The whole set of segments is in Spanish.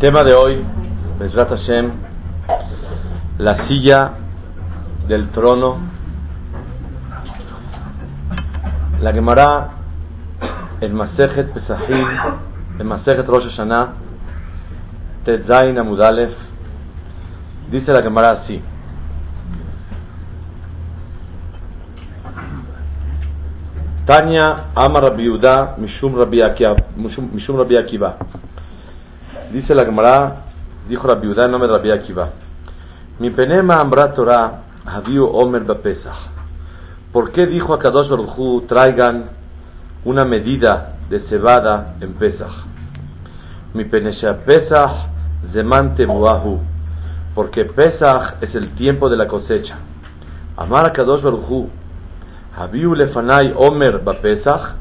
tema de hoy, Bezrat Hashem, la silla del trono. La Gemara, el Masejet Pesachim, el Masejet Rosh Hashanah, Tetzain Amudalef, dice la Gemara así. Tanya Amar Rabbi Yehuda Mishum Rabbi Akiva. Dice la Gemara, dijo la viuda en nombre de Rabbi Akiva. Mi penema ambra Torah haviu omer bapesach. ¿Por qué dijo a Kadosh Baruj traigan una medida de cebada en Pesach? Mi penesha Pesach zeman temuahu. Porque Pesach es el tiempo de la cosecha. Amar a Kadosh Baruj haviu lefanai omer bapesach.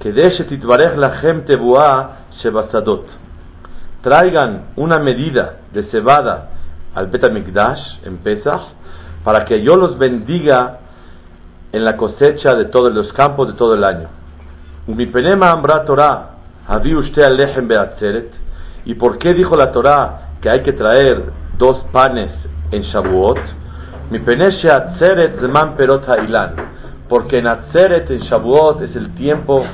Kedesh titvarech lachem tebuah shebasadot Traigan una medida de cebada al Betamikdash en Pesach para que yo los bendiga en la cosecha de todos los campos de todo el año. ¿Y por qué dijo la Torah que hay que traer dos panes en Shavuot? Porque en Atzeret, en Shavuot, es el tiempo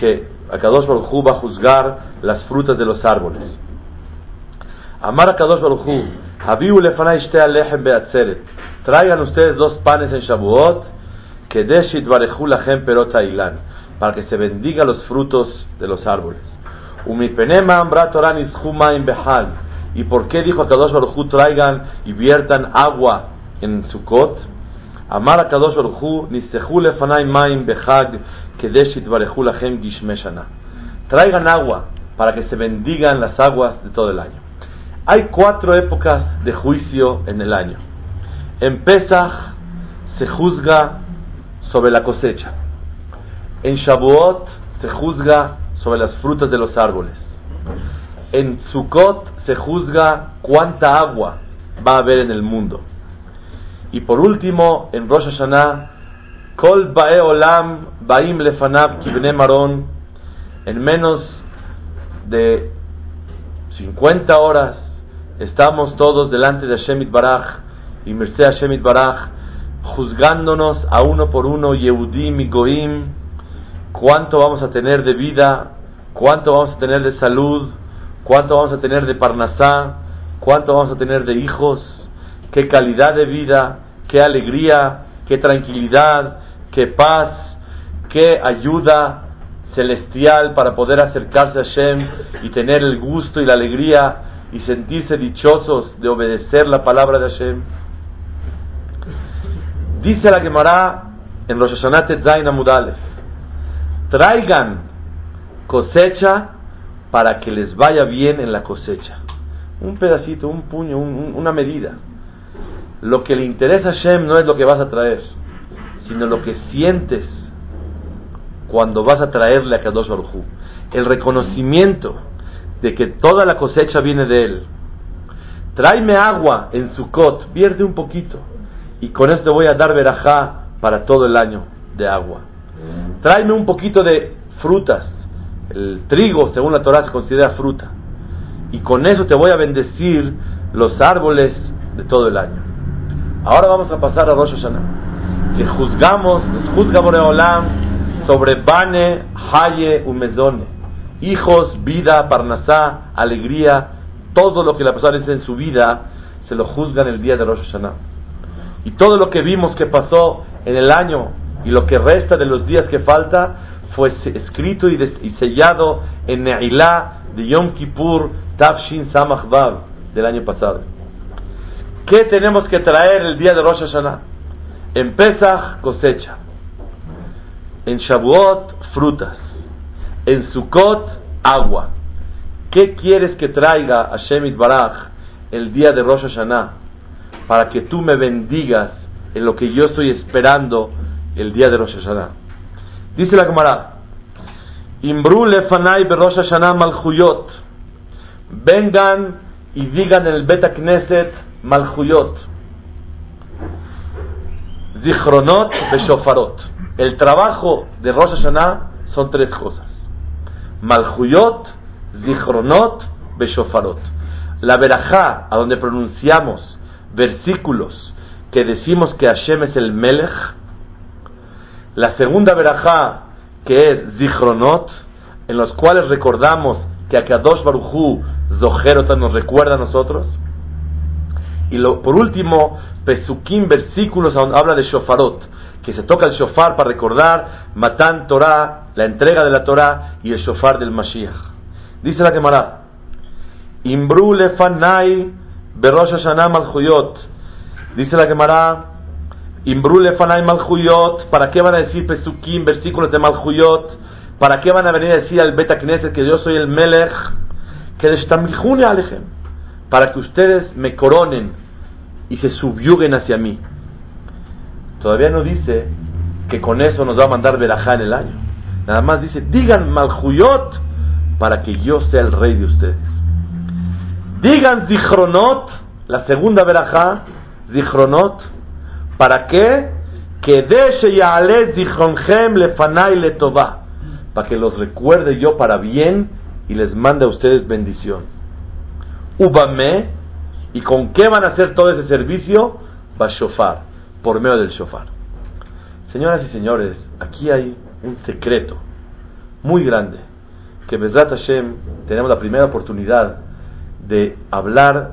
que Akadosh Baruj Hu va a juzgar las frutas de los árboles. Amar Akadosh Baruj Hu, Habiu lefanai shte alechem beatzeret. Traigan ustedes dos panes en Shavuot, que deshit barechu lachem perot ilan, para que se bendiga los frutos de los árboles. Umipenema ambra Torah in behal. ¿Y por qué dijo Akadosh Baruj Hu, traigan y viertan agua en Sukkot? Amar a Kadosh Baruchu, Nisehu lefanai maim behag, kedeshit barechu lachem gishmeshana. Traigan agua para que se bendigan las aguas de todo el año. Hay cuatro épocas de juicio en el año. En Pesach se juzga sobre la cosecha. En Shavuot se juzga sobre las frutas de los árboles. En Sukkot se juzga cuánta agua va a haber en el mundo. Y por último, en Rosh Hashanah, Kol Bae Olam Baim Lefanav Kibne Maron, en menos de 50 horas, estamos todos delante de Shemit Baraj y Merced Shemit Baraj, juzgándonos a uno por uno, Yehudim y Goim, cuánto vamos a tener de vida, cuánto vamos a tener de salud, cuánto vamos a tener de Parnasá, cuánto vamos a tener de hijos, qué calidad de vida, qué alegría, qué tranquilidad, qué paz, qué ayuda celestial para poder acercarse a Hashem y tener el gusto y la alegría y sentirse dichosos de obedecer la palabra de Hashem. Dice la Gemara en Hashanah Zain Amudalef, traigan cosecha para que les vaya bien en la cosecha. Un pedacito, un puño, una medida. Lo que le interesa a Shem no es lo que vas a traer, sino lo que sientes cuando vas a traerle a Kadosh Baruj El reconocimiento de que toda la cosecha viene de él. Tráeme agua en su cot, vierte un poquito, y con esto voy a dar verajá para todo el año de agua. Tráeme un poquito de frutas. El trigo, según la Torah, se considera fruta. Y con eso te voy a bendecir los árboles de todo el año. Ahora vamos a pasar a Rosh Hashanah. Que juzgamos, nos juzga Boreolam sobre Bane, Haye, Umezone. Hijos, vida, Parnasá, alegría, todo lo que la persona dice en su vida, se lo juzgan el día de Rosh Hashanah. Y todo lo que vimos que pasó en el año y lo que resta de los días que falta, fue escrito y, sellado en Ne'ilah de Yom Kippur, Tafshin Samach del año pasado. ¿Qué tenemos que traer el día de Rosh Hashanah? En Pesach, cosecha. En Shavuot, frutas. En Sukkot, agua. ¿Qué quieres que traiga a Shemit Baraj el día de Rosh Hashanah? Para que tú me bendigas en lo que yo estoy esperando el día de Rosh Hashanah. Dice la camarada. Imbru lefanai Rosh Hashanah malchuyot. Vengan y digan en el Bet Knesset Malchuyot, Zichronot, Beshofarot. El trabajo de Rosh Hashanah son tres cosas: Malchuyot, Zichronot, Beshofarot. la verajá, a donde pronunciamos versículos que decimos que Hashem es el Melech, la segunda verajá, que es Zichronot, en los cuales recordamos que Akadosh Baruchu Zoherota nos recuerda a nosotros. Y lo, por último, Pesukim, versículos donde habla de Shofarot, que se toca el shofar para recordar Matan Torah, la entrega de la Torah y el shofar del Mashiach. Dice la Gemara, Imbru lefanai berosh Hashanah malchuyot. Dice la Gemara, Imbru lefanai malchuyot. ¿Para qué van a decir Pesukim, versículos de malchuyot? ¿Para qué van a venir a decir al Beta Knesset que yo soy el Melech? Que alejem. Para que ustedes me coronen y se subyuguen hacia mí. Todavía no dice que con eso nos va a mandar verajá en el año. Nada más dice, digan malchuyot para que yo sea el rey de ustedes. Digan zichronot, la segunda verajá, zichronot, ¿para qué? Que zichronchem lefanai letová para que los recuerde yo para bien y les mande a ustedes bendición. Ubame, ¿y con qué van a hacer todo ese servicio? Va shofar, por medio del shofar. Señoras y señores, aquí hay un secreto muy grande, que Bezrat Hashem tenemos la primera oportunidad de hablar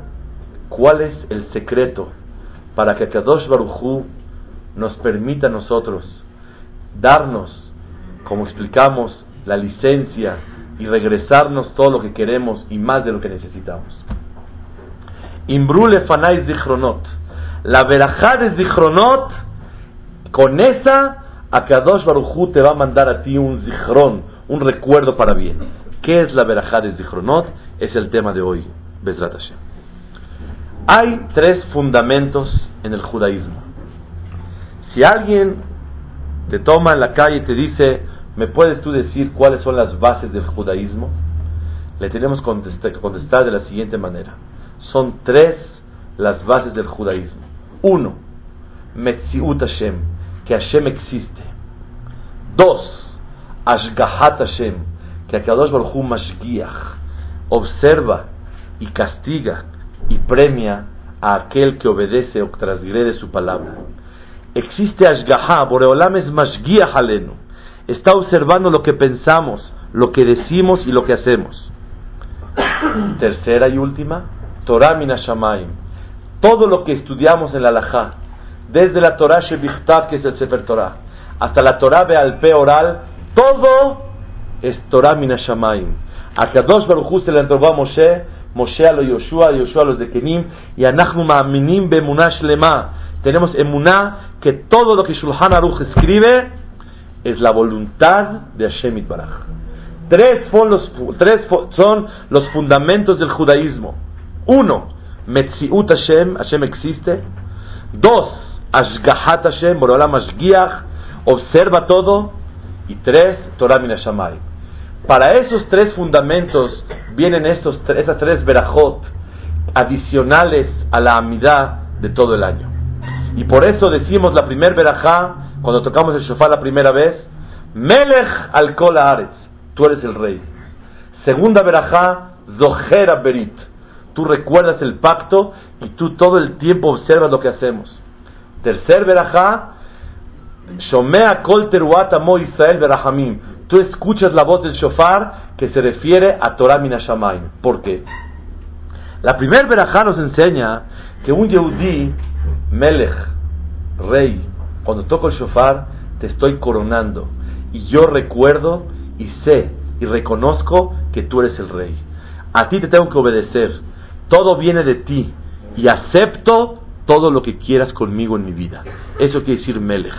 cuál es el secreto para que Kadosh Baruchu nos permita a nosotros darnos como explicamos, la licencia y regresarnos todo lo que queremos y más de lo que necesitamos. Imbrule fanai zichronot. La verajá de zichronot, con esa, Akadosh Baruchu te va a mandar a ti un zichron, un recuerdo para bien. ¿Qué es la verajá de zichronot? Es el tema de hoy, Bezrat Hashem. Hay tres fundamentos en el judaísmo. Si alguien te toma en la calle y te dice, ¿Me puedes tú decir cuáles son las bases del judaísmo? Le tenemos que contestar de la siguiente manera. Son tres las bases del judaísmo. Uno, Metziut Hashem, que Hashem existe. Dos, Ashgahat Hashem, que Akadosh Baruch Hu Mashgiach, observa y castiga y premia a aquel que obedece o transgrede su palabra. Existe Ashgaha, Boreolam es Mashgiach Alenu está observando lo que pensamos, lo que decimos y lo que hacemos. Tercera y última, Torah Minashamayim. Todo lo que estudiamos en la Alajá, desde la Torah Shebichtav, que es el Sefer Torah, hasta la Torah Bealpe oral, todo es Torah Minashamayim. A Kadosh Baruch se le entregó a Moshe, Moshe a los Yoshua, Yoshua a los de Kenim, y a Nachmu Ma'aminim Bemunash Lema. Tenemos emuná que todo lo que Shulchan Aruch escribe es la voluntad de Hashem Baraj. Tres son los, tres son los fundamentos del judaísmo. Uno, Metziut Hashem, Hashem existe. Dos, Ashgahat Hashem, Borolam Ashgiach, observa todo. Y tres, Torah Minashamay. Para esos tres fundamentos vienen estos, esas tres verajot adicionales a la amidad de todo el año. Y por eso decimos la primer verajá cuando tocamos el shofar la primera vez, Melech al kol tú eres el rey. Segunda verajá, Zohera berit, tú recuerdas el pacto y tú todo el tiempo observas lo que hacemos. Tercer verajá, Shomea kol teruat amo Israel verahamim, tú escuchas la voz del shofar que se refiere a Torah minashamayim. ¿Por qué? La primera verajá nos enseña que un Yehudí, Melech, rey, cuando toco el shofar, te estoy coronando. Y yo recuerdo y sé y reconozco que tú eres el rey. A ti te tengo que obedecer. Todo viene de ti. Y acepto todo lo que quieras conmigo en mi vida. Eso quiere decir Melech.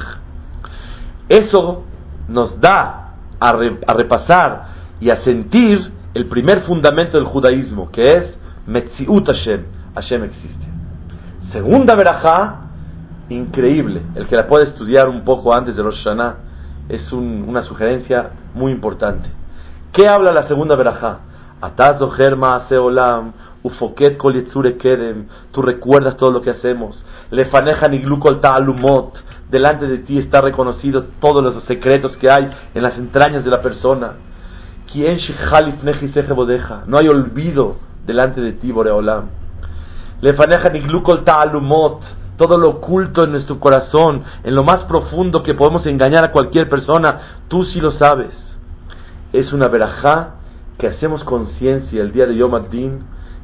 Eso nos da a, repasar y a sentir el primer fundamento del judaísmo, que es Metziut Hashem. Hashem existe. Segunda verajá, increíble. El que la pueda estudiar un poco antes de Rosh Hashanah es una sugerencia muy importante. ¿Qué habla la segunda verajá? Atazo germa ufoket kol tú recuerdas todo lo que hacemos. Lefaneja ni glukol ta'alumot, delante de ti está reconocido todos los secretos que hay en las entrañas de la persona. No hay olvido delante de ti, Boreolam. Lefaneja niglukol ta'alumot, todo lo oculto en nuestro corazón, en lo más profundo que podemos engañar a cualquier persona, tú sí lo sabes. Es una verajá que hacemos conciencia el día de Yom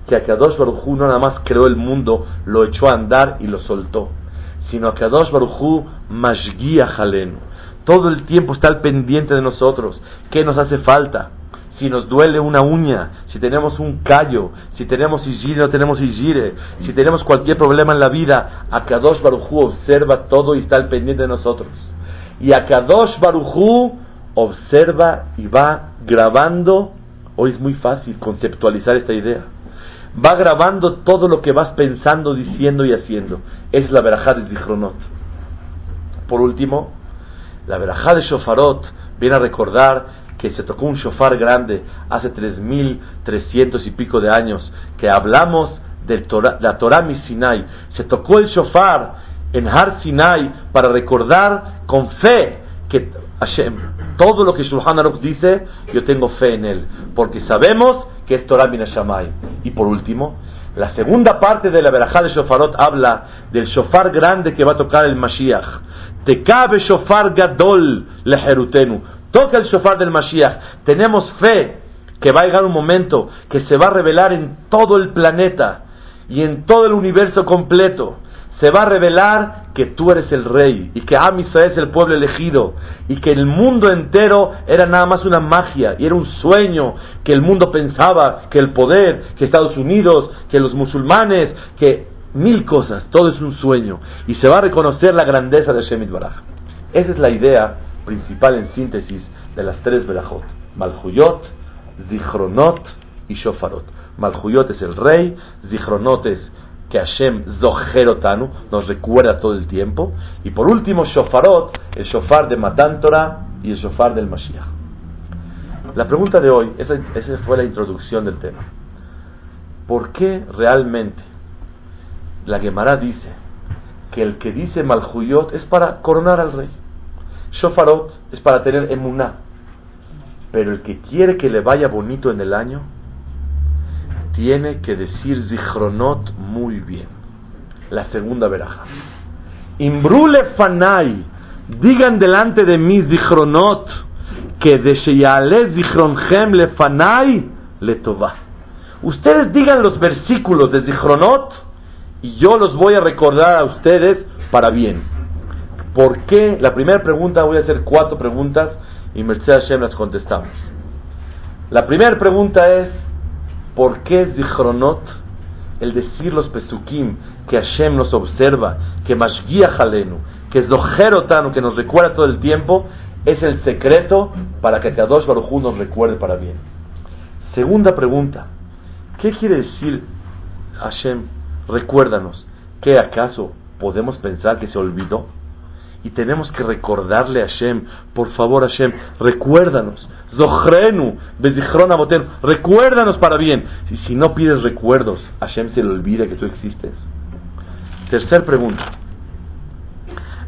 que Akadosh Baruj no nada más creó el mundo, lo echó a andar y lo soltó, sino Akadosh Baruj mashgia jalenu. Todo el tiempo está al pendiente de nosotros. ¿Qué nos hace falta? si nos duele una uña, si tenemos un callo, si tenemos igire no tenemos igire, si tenemos cualquier problema en la vida, Akadosh Barujú observa todo y está al pendiente de nosotros. Y Akadosh Barujú observa y va grabando, hoy es muy fácil conceptualizar esta idea, va grabando todo lo que vas pensando, diciendo y haciendo. Es la verajá de Zichronot. Por último, la verajá de Shofarot viene a recordar que se tocó un shofar grande hace tres mil trescientos y pico de años, que hablamos de la Torah Sinai. Se tocó el shofar en Har Sinai para recordar con fe que Hashem, todo lo que Shulchan Aruch dice, yo tengo fe en él, porque sabemos que es Torah Minashamay. Y por último, la segunda parte de la verajá de Shofarot habla del shofar grande que va a tocar el Mashiach. Te cabe shofar gadol lejerutenu Toca el shofar del Mashiach. Tenemos fe que va a llegar un momento que se va a revelar en todo el planeta y en todo el universo completo. Se va a revelar que tú eres el rey y que Am es el pueblo elegido y que el mundo entero era nada más una magia y era un sueño que el mundo pensaba que el poder, que Estados Unidos, que los musulmanes, que mil cosas, todo es un sueño y se va a reconocer la grandeza de Shemit Baraj. Esa es la idea principal en síntesis de las tres Berajot. Malhuyot, Zichronot y Shofarot. Malhuyot es el rey, Zichronot es que Hashem Zoherotanu nos recuerda todo el tiempo. Y por último, Shofarot, el Shofar de Matan Torah y el Shofar del Mashiach. La pregunta de hoy, esa, esa fue la introducción del tema. ¿Por qué realmente la Gemara dice que el que dice Malhuyot es para coronar al rey? Shofarot es para tener emuná. Pero el que quiere que le vaya bonito en el año, tiene que decir Zichronot muy bien. La segunda veraja. Imbrule fanai, digan delante de mí Zichronot, que de Sheyale Zichronchem le fanai le tova. Ustedes digan los versículos de Zichronot y yo los voy a recordar a ustedes para bien. ¿Por qué? La primera pregunta, voy a hacer cuatro preguntas y Mercedes Hashem las contestamos. La primera pregunta es, ¿por qué Zichronot, el decir los pesukim, que Hashem nos observa, que Mashgiach Halenu, que Zoherotanu, que nos recuerda todo el tiempo, es el secreto para que Kadosh Baruj nos recuerde para bien? Segunda pregunta, ¿qué quiere decir Hashem? Recuérdanos, ¿qué acaso podemos pensar que se olvidó? Y tenemos que recordarle a Hashem, por favor Hashem, recuérdanos, Zohrenu, recuérdanos para bien. Y si no pides recuerdos, Hashem se le olvida que tú existes. Tercer pregunta.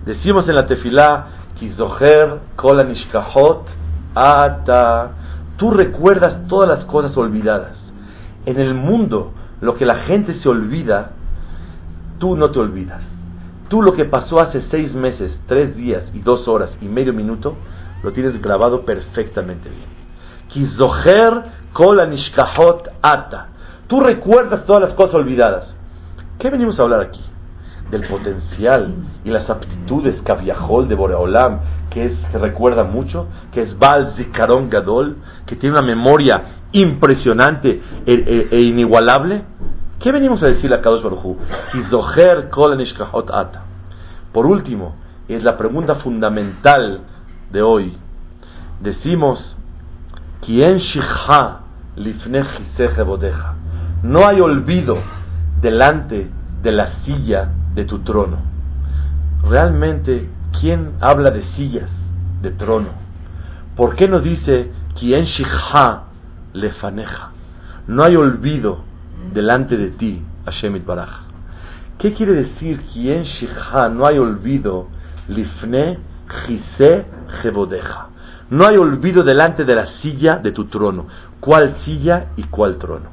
Decimos en la tefilá, Kizoher kolanishkahot ata. Tú recuerdas todas las cosas olvidadas. En el mundo, lo que la gente se olvida, tú no te olvidas. Tú lo que pasó hace seis meses, tres días y dos horas y medio minuto, lo tienes grabado perfectamente bien. Kizoher kol ata. Tú recuerdas todas las cosas olvidadas. ¿Qué venimos a hablar aquí? Del potencial y las aptitudes Kaviahol de Boreolam, que, es, que recuerda mucho, que es Baal Zikaron Gadol, que tiene una memoria impresionante e, e, e inigualable. ¿Qué venimos a decir a Kadosh Baruj kol ata. Por último, es la pregunta fundamental de hoy. Decimos, ¿quién shikha lifne bodeja? No hay olvido delante de la silla de tu trono. Realmente, ¿quién habla de sillas, de trono? ¿Por qué no dice, ¿quién shikha lefaneja? No hay olvido delante de ti, Hashem Baraj. ¿Qué quiere decir quien shikha? No hay olvido, lifne jise jebodeja. No hay olvido delante de la silla de tu trono. ¿Cuál silla y cuál trono?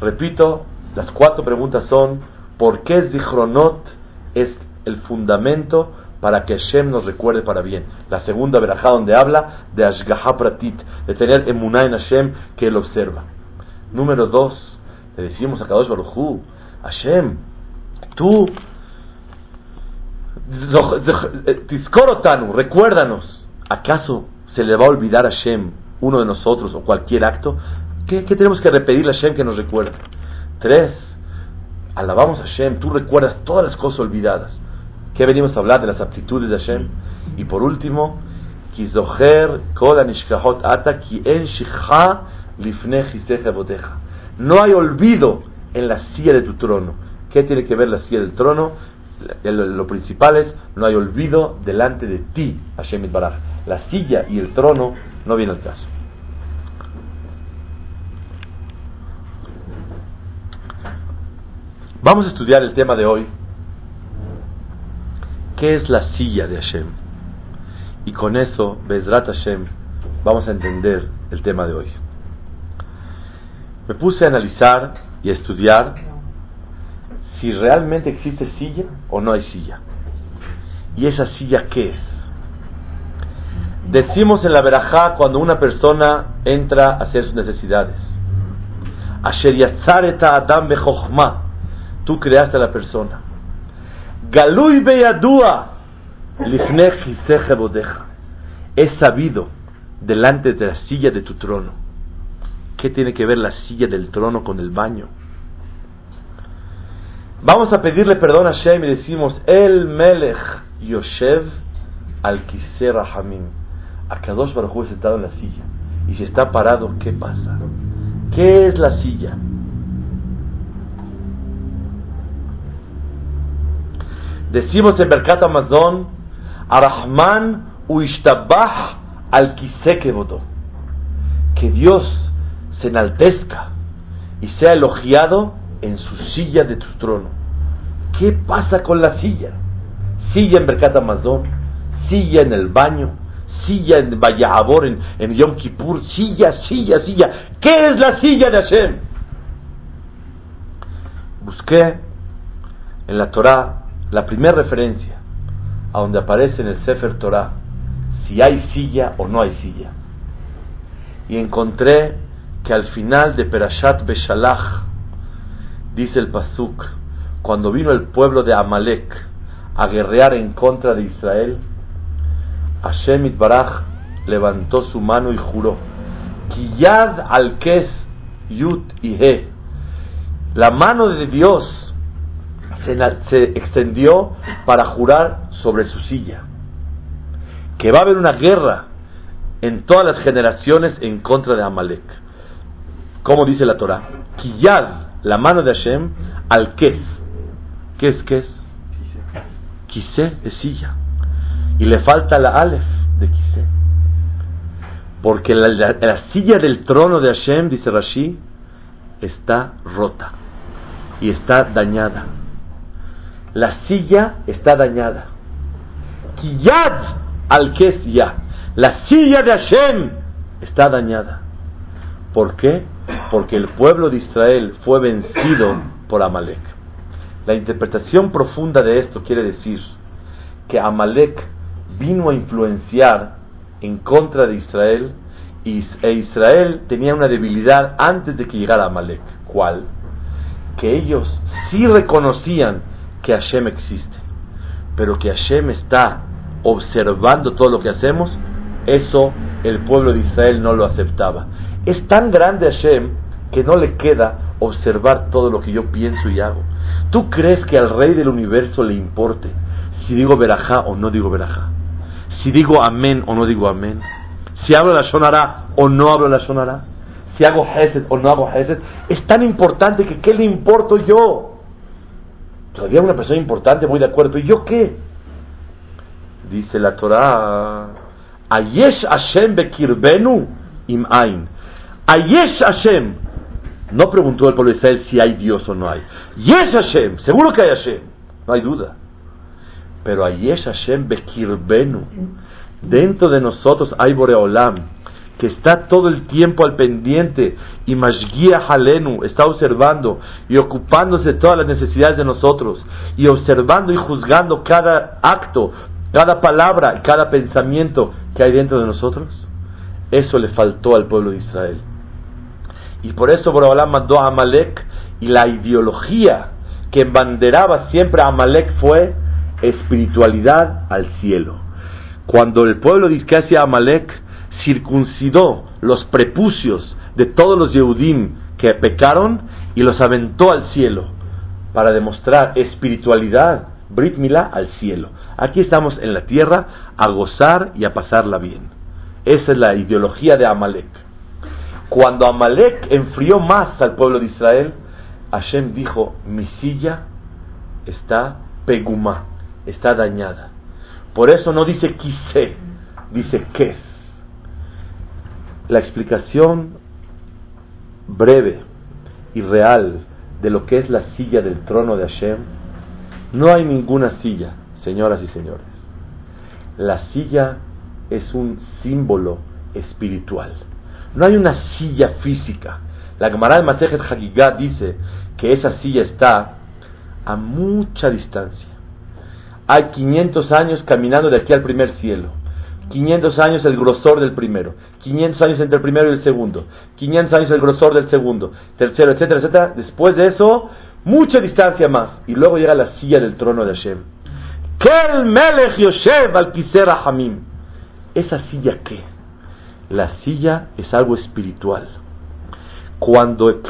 Repito, las cuatro preguntas son, ¿por qué Zichronot es el fundamento para que Hashem nos recuerde para bien? La segunda verajá donde habla de Ashgaha Pratit, de tener emuná en Hashem que él observa. Número dos, le decimos a Kadosh Baruj Hu, Hashem, tú, Tizkorotanu, recuérdanos, ¿acaso se le va a olvidar a Hashem uno de nosotros o cualquier acto? ¿Qué, tenemos que repetirle a Hashem que nos recuerde? Tres, alabamos a Hashem, tú recuerdas todas las cosas olvidadas. ¿Qué venimos a hablar de las aptitudes de Hashem? Y por último, ata ki en No hay olvido en la silla de tu trono. ¿Qué tiene que ver la silla del trono? Lo principal es, no hay olvido delante de ti, Hashem Baraj. La silla y el trono no vienen al caso. Vamos a estudiar el tema de hoy. ¿Qué es la silla de Hashem? Y con eso, Bezrat Hashem, vamos a entender el tema de hoy. Me puse a analizar y a estudiar si realmente existe silla o no hay silla. ¿Y esa silla qué es? Decimos en la verajá cuando una persona entra a hacer sus necesidades. Asher adam Tú creaste a la persona. Galui beyadua Es sabido delante de la silla de tu trono. ¿Qué tiene que ver la silla del trono con el baño? Vamos a pedirle perdón a Shem y decimos, El Melech Yoshev al Kisera Hamim. Akadosh Baruj sentado en la silla. Y si está parado, ¿qué pasa? ¿Qué es la silla? Decimos en Berkat Amazon, Arahman uishtabah al votó Que Dios se enaltezca y sea elogiado en su silla de tu trono. ¿Qué pasa con la silla? Silla en Berkat Amazon, silla en el baño, silla en Vayabor, en, en Yom Kippur, silla, silla, silla. ¿Qué es la silla de Hashem? Busqué en la Torah la primera referencia a donde aparece en el Sefer Torah si hay silla o no hay silla. Y encontré que al final de Perashat Beshalach dice el Pasuk, cuando vino el pueblo de Amalek a guerrear en contra de Israel, Hashem Itbaraj levantó su mano y juró, Kiyad al Kes Yut y He, la mano de Dios se, extendió para jurar sobre su silla. Que va a haber una guerra en todas las generaciones en contra de Amalek. Como dice la Torah, Kiyad, la mano de Hashem, al Kes. ¿Qué es Kes? Kise de silla. Y le falta la Aleph de Kise. Porque la, la silla del trono de Hashem, dice Rashi, está rota y está dañada la silla está dañada. Kiyad al ya. La silla de Hashem está dañada. ¿Por qué? Porque el pueblo de Israel fue vencido por Amalek. La interpretación profunda de esto quiere decir que Amalek vino a influenciar en contra de Israel e Israel tenía una debilidad antes de que llegara Amalek. ¿Cuál? Que ellos sí reconocían que Hashem existe, pero que Hashem está observando todo lo que hacemos, eso el pueblo de Israel no lo aceptaba. Es tan grande Hashem que no le queda observar todo lo que yo pienso y hago. ¿Tú crees que al rey del universo le importe si digo verajá o no digo verajá? Si digo amén o no digo amén? Si hablo la sonará o no hablo la sonará? Si hago hesed o no hago hesed? Es tan importante que ¿qué le importo yo? Todavía una persona importante, muy de acuerdo. ¿Y yo qué? Dice la Torah, Ayesh Hashem bekirbenu im ain. Ayesh Hashem. No preguntó el pueblo de Israel si hay Dios o no hay. Yesh Hashem, seguro que hay Hashem, no hay duda. Pero Ayesh Hashem bekirbenu. Dentro de nosotros hay Boreolam que está todo el tiempo al pendiente y Mashgia Halenu está observando y ocupándose de todas las necesidades de nosotros y observando y juzgando cada acto, cada palabra y cada pensamiento que hay dentro de nosotros, eso le faltó al pueblo de Israel. Y por eso Borobalá mandó a Amalek y la ideología que embanderaba siempre a Amalek fue espiritualidad al cielo. Cuando el pueblo de hacía Amalek circuncidó los prepucios de todos los Yehudim que pecaron y los aventó al cielo para demostrar espiritualidad, Brit al cielo. Aquí estamos en la tierra a gozar y a pasarla bien. Esa es la ideología de Amalek. Cuando Amalek enfrió más al pueblo de Israel, Hashem dijo, mi silla está pegumá, está dañada. Por eso no dice quise, dice que. La explicación breve y real de lo que es la silla del trono de Hashem, no hay ninguna silla, señoras y señores. La silla es un símbolo espiritual. No hay una silla física. La Gemara de Masejet Hagigah dice que esa silla está a mucha distancia. Hay 500 años caminando de aquí al primer cielo. 500 años el grosor del primero. 500 años entre el primero y el segundo. 500 años el grosor del segundo. Tercero, etcétera, etcétera. Después de eso, mucha distancia más. Y luego llega la silla del trono de Hashem. Kel Melech Yoshev al Hamim. ¿Esa silla qué? La silla es algo espiritual. Cuando el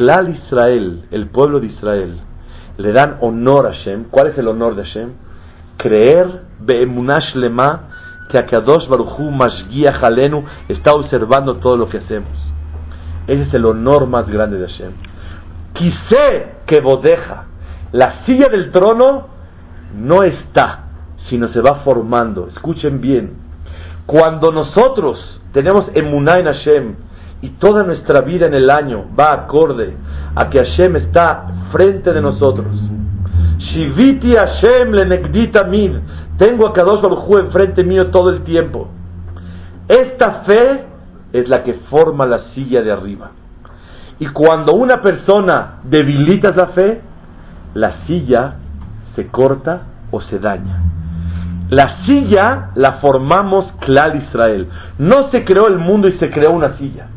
Israel, el pueblo de Israel, le dan honor a Hashem, ¿cuál es el honor de Hashem? Creer be'emunash lema que Akadosh Baruchu Mashgia Jalenu está observando todo lo que hacemos. Ese es el honor más grande de Hashem. Quise que bodeja. La silla del trono no está, sino se va formando. Escuchen bien. Cuando nosotros tenemos emuná en Hashem y toda nuestra vida en el año va acorde a que Hashem está frente de nosotros. Shiviti Hashem le mid. Tengo a Kadosh Baruj enfrente mío todo el tiempo. Esta fe es la que forma la silla de arriba. Y cuando una persona debilita esa fe, la silla se corta o se daña. La silla la formamos Klal Israel. No se creó el mundo y se creó una silla.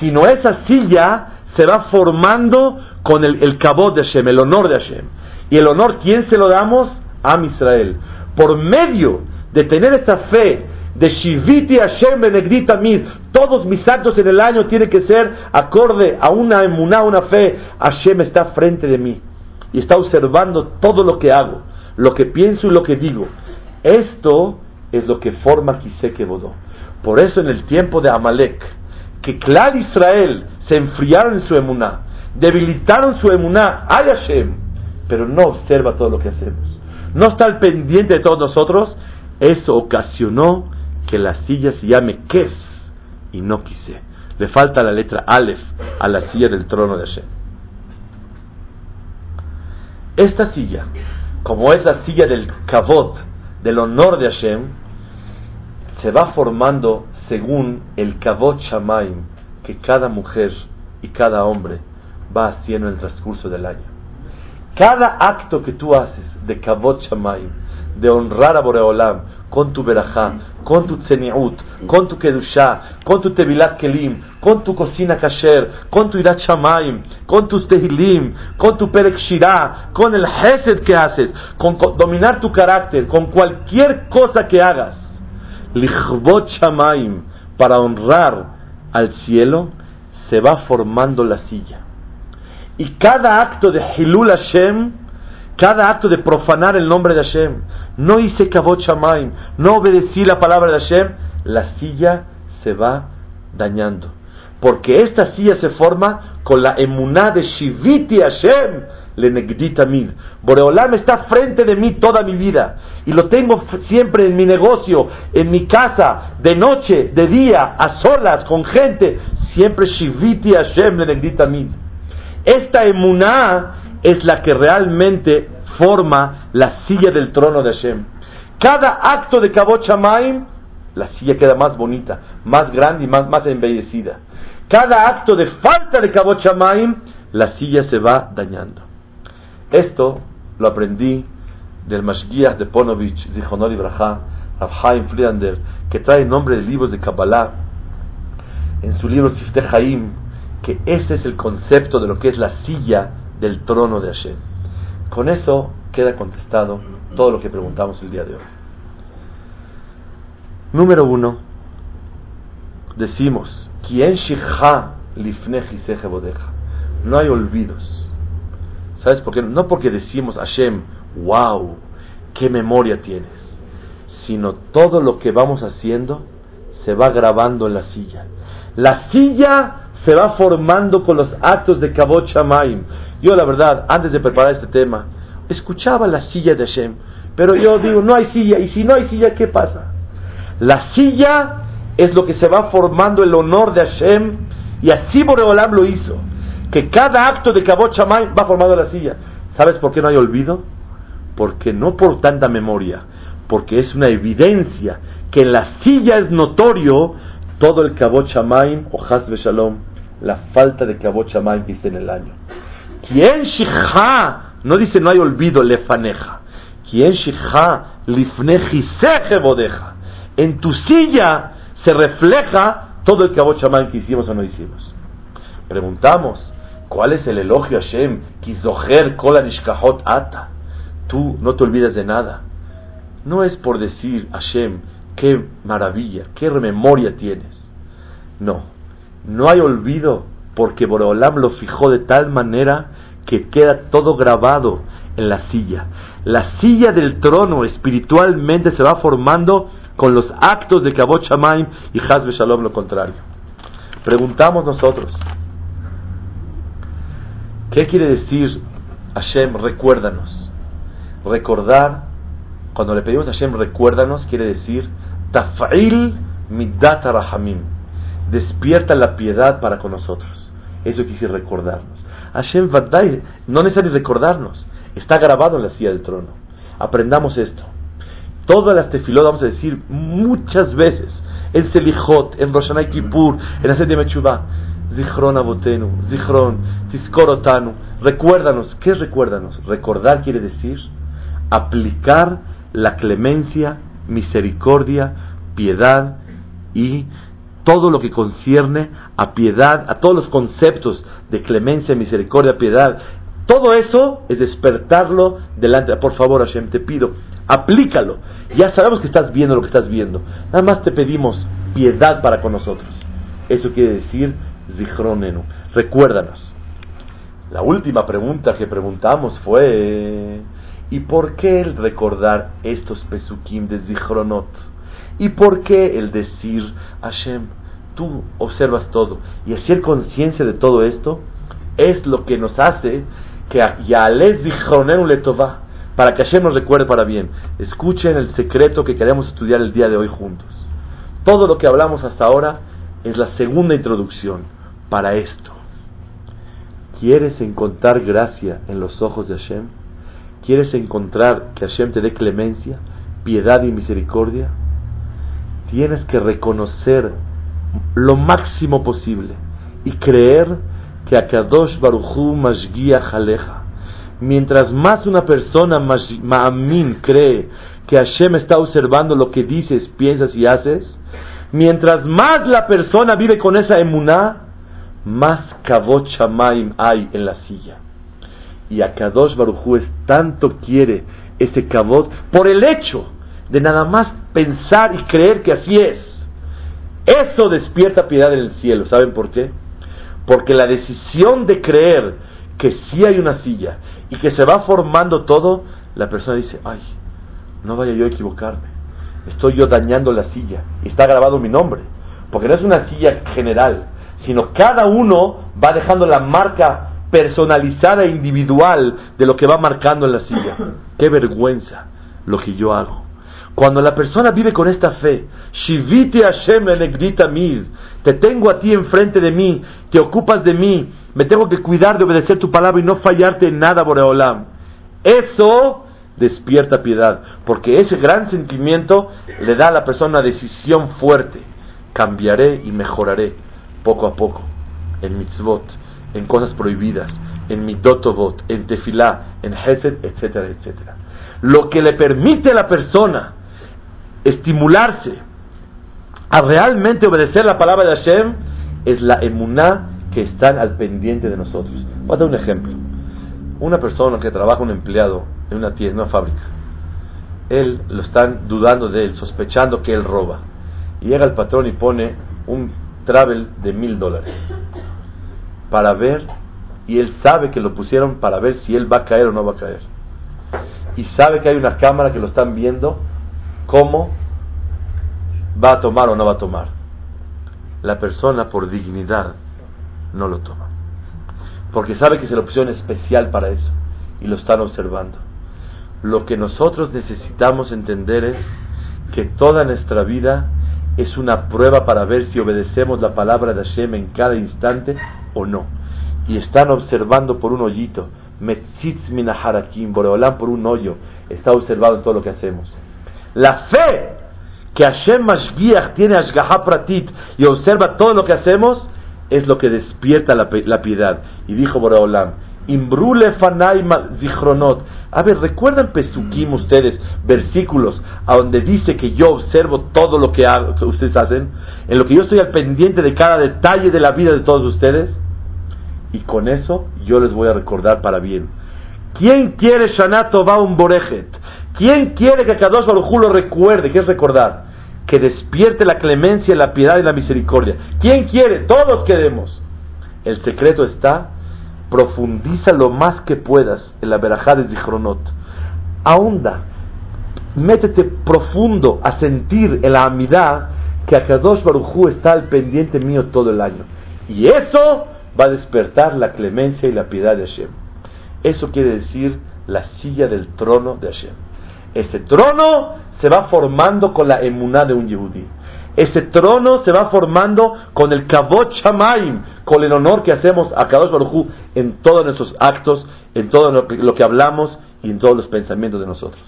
Sino esa silla se va formando con el, el cabot de Hashem, el honor de Hashem. Y el honor, ¿quién se lo damos? A Israel. Por medio de tener esa fe de Shiviti Hashem Benegdita Mid, todos mis actos en el año tienen que ser acorde a una emuná, una fe. Hashem está frente de mí y está observando todo lo que hago, lo que pienso y lo que digo. Esto es lo que forma Kiseke Bodó. Por eso en el tiempo de Amalek, que Clar Israel se enfriaron en su emuná, debilitaron su emuná, hay Hashem, pero no observa todo lo que hacemos. No está al pendiente de todos nosotros. Eso ocasionó que la silla se llame Kes y no quise. Le falta la letra Aleph a la silla del trono de Hashem. Esta silla, como es la silla del Kavod, del honor de Hashem, se va formando según el Kavod Shamaim que cada mujer y cada hombre va haciendo en el transcurso del año. Cada acto que tú haces de Kavod Shamaim, de honrar a Boreolam, con tu verajá, con tu tzeniut, con tu kedushá, con tu tevilat kelim, con tu cocina kasher, con tu irat shamaim, con tus tehilim, con tu perek con el hesed que haces, con, dominar tu carácter, con cualquier cosa que hagas, lichvot shamaim, para honrar al cielo, se va formando la silla. Y cada acto de Hilul Hashem, cada acto de profanar el nombre de Hashem, no hice Kavot Shamaim, no obedecí la palabra de Hashem, la silla se va dañando. Porque esta silla se forma con la emuná de Shiviti Hashem, le negdita mil. Boreolam está frente de mí toda mi vida y lo tengo siempre en mi negocio, en mi casa, de noche, de día, a solas, con gente. Siempre Shiviti Hashem le negdita mil. Esta emuná es la que realmente forma la silla del trono de Hashem. Cada acto de Kabot Shamaim, la silla queda más bonita, más grande y más, más embellecida. Cada acto de falta de Kabot la silla se va dañando. Esto lo aprendí del Mashgiach de Ponovich, de Honor Ibrahá, Chaim Friedlander, que trae nombre de libros de Kabbalah, en su libro Sifte Haim, que ese es el concepto de lo que es la silla del trono de Hashem. Con eso queda contestado todo lo que preguntamos el día de hoy. Número uno, decimos, ¿quién No hay olvidos. ¿Sabes por qué? No porque decimos Hashem, wow, qué memoria tienes, sino todo lo que vamos haciendo se va grabando en la silla. La silla se va formando con los actos de Kabot Shamaim. Yo, la verdad, antes de preparar este tema, escuchaba la silla de Hashem, pero yo digo, no hay silla, y si no hay silla, ¿qué pasa? La silla es lo que se va formando el honor de Hashem, y así Boreolam lo hizo, que cada acto de Kabot Shamaim va formando la silla. ¿Sabes por qué no hay olvido? Porque no por tanta memoria, porque es una evidencia que en la silla es notorio todo el Kabot Shamaim o Hasbe Shalom, la falta de Kabot Shamaim que en el año. ¿Quién Shikha? No dice no hay olvido, lefaneja. ¿Quién Shikha? Lifneji bodeja. En tu silla se refleja todo el Kabot Shamaim que hicimos o no hicimos. Preguntamos, ¿cuál es el elogio a Hashem? Kizoher kola ata. Tú no te olvidas de nada. No es por decir Hashem, qué maravilla, qué memoria tienes. No, no hay olvido porque Boreolam lo fijó de tal manera que queda todo grabado en la silla. La silla del trono espiritualmente se va formando con los actos de Kabot Shamaim y Hazbe Shalom lo contrario. Preguntamos nosotros, ¿qué quiere decir Hashem? Recuérdanos. Recordar, cuando le pedimos a Hashem, recuérdanos, quiere decir Taf'il midat rahamim. Despierta la piedad para con nosotros. Eso quise recordarnos. Hashem Vadai, no necesita recordarnos. Está grabado en la silla del trono. Aprendamos esto. Todas las tefilot vamos a decir muchas veces. En Selichot, en Roshanay Kippur, en Ased Mechubá. Zichron Abotenu, Zichron, Tizkorotanu. Recuérdanos. ¿Qué es recuérdanos? Recordar quiere decir aplicar la clemencia misericordia, piedad y todo lo que concierne a piedad, a todos los conceptos de clemencia, misericordia, piedad. Todo eso es despertarlo delante. Por favor, Hashem, te pido, aplícalo. Ya sabemos que estás viendo lo que estás viendo. Nada más te pedimos piedad para con nosotros. Eso quiere decir Zichronenu. Recuérdanos. La última pregunta que preguntamos fue ¿Y por qué el recordar estos pesukim de Zichronot? ¿Y por qué el decir, Hashem, tú observas todo? Y hacer conciencia de todo esto es lo que nos hace que Yale Zichronenu Letová, para que Hashem nos recuerde para bien. Escuchen el secreto que queremos estudiar el día de hoy juntos. Todo lo que hablamos hasta ahora es la segunda introducción para esto. ¿Quieres encontrar gracia en los ojos de Hashem? ¿Quieres encontrar que Hashem te dé clemencia, piedad y misericordia? Tienes que reconocer lo máximo posible y creer que Akadosh Baruchu Mashgia Jaleja. Mientras más una persona Ma'amin cree que Hashem está observando lo que dices, piensas y haces, mientras más la persona vive con esa emuná, más Kavot Shamaim hay en la silla y a Kadosh Barujú es tanto quiere ese cabot por el hecho de nada más pensar y creer que así es. Eso despierta piedad en el cielo. ¿Saben por qué? Porque la decisión de creer que sí hay una silla y que se va formando todo, la persona dice, ay, no vaya yo a equivocarme. Estoy yo dañando la silla y está grabado mi nombre. Porque no es una silla general, sino cada uno va dejando la marca personalizada e individual de lo que va marcando en la silla. Qué vergüenza lo que yo hago. Cuando la persona vive con esta fe, Shivite Hashem mid, te tengo a ti enfrente de mí, te ocupas de mí, me tengo que cuidar de obedecer tu palabra y no fallarte en nada, Boreolam. Eso despierta piedad, porque ese gran sentimiento le da a la persona una decisión fuerte. Cambiaré y mejoraré poco a poco en mitzvot, en cosas prohibidas, en mitotobot, en tefilá, en hesed, etcétera, etcétera. Lo que le permite a la persona estimularse a realmente obedecer la palabra de Hashem es la emuná que están al pendiente de nosotros. Voy a dar un ejemplo. Una persona que trabaja, un empleado en una tienda, en fábrica, él lo están dudando de él, sospechando que él roba. Y llega el patrón y pone un travel de mil dólares para ver, y él sabe que lo pusieron para ver si él va a caer o no va a caer. Y sabe que hay una cámara que lo están viendo cómo va a tomar o no va a tomar. La persona por dignidad no lo toma. Porque sabe que es la opción especial para eso y lo están observando. Lo que nosotros necesitamos entender es que toda nuestra vida es una prueba para ver si obedecemos la palabra de Hashem en cada instante o no. Y están observando por un hoyito, Metzitz Minaharakim, Boreolam por un hoyo, está observado en todo lo que hacemos. La fe que Hashem Mashgiach tiene Ashgaha Pratit y observa todo lo que hacemos, es lo que despierta la, piedad. Y dijo Boreolam, Imbrule Fanay Zichronot. A ver, ¿recuerdan Pesukim ustedes, versículos, a donde dice que yo observo todo lo que, que ustedes hacen? En lo que yo estoy al pendiente de cada detalle de la vida de todos ustedes. Y con eso yo les voy a recordar para bien. ¿Quién quiere Shanato un? ¿Quién quiere que Kadosh Baruj lo recuerde? ¿Qué es recordar? que despierte la clemencia, la piedad y la misericordia. ¿Quién quiere? Todos queremos. El secreto está, profundiza lo más que puedas en la verajá de Zichronot. Ahonda, métete profundo a sentir en la amidad que Akadosh Barujú está al pendiente mío todo el año. Y eso va a despertar la clemencia y la piedad de Hashem. Eso quiere decir la silla del trono de Hashem. Ese trono se va formando con la emuná de un yehudí. Ese trono se va formando con el kabot shamaim, con el honor que hacemos a Kadosh Baruj en todos nuestros actos, en todo lo que hablamos y en todos los pensamientos de nosotros.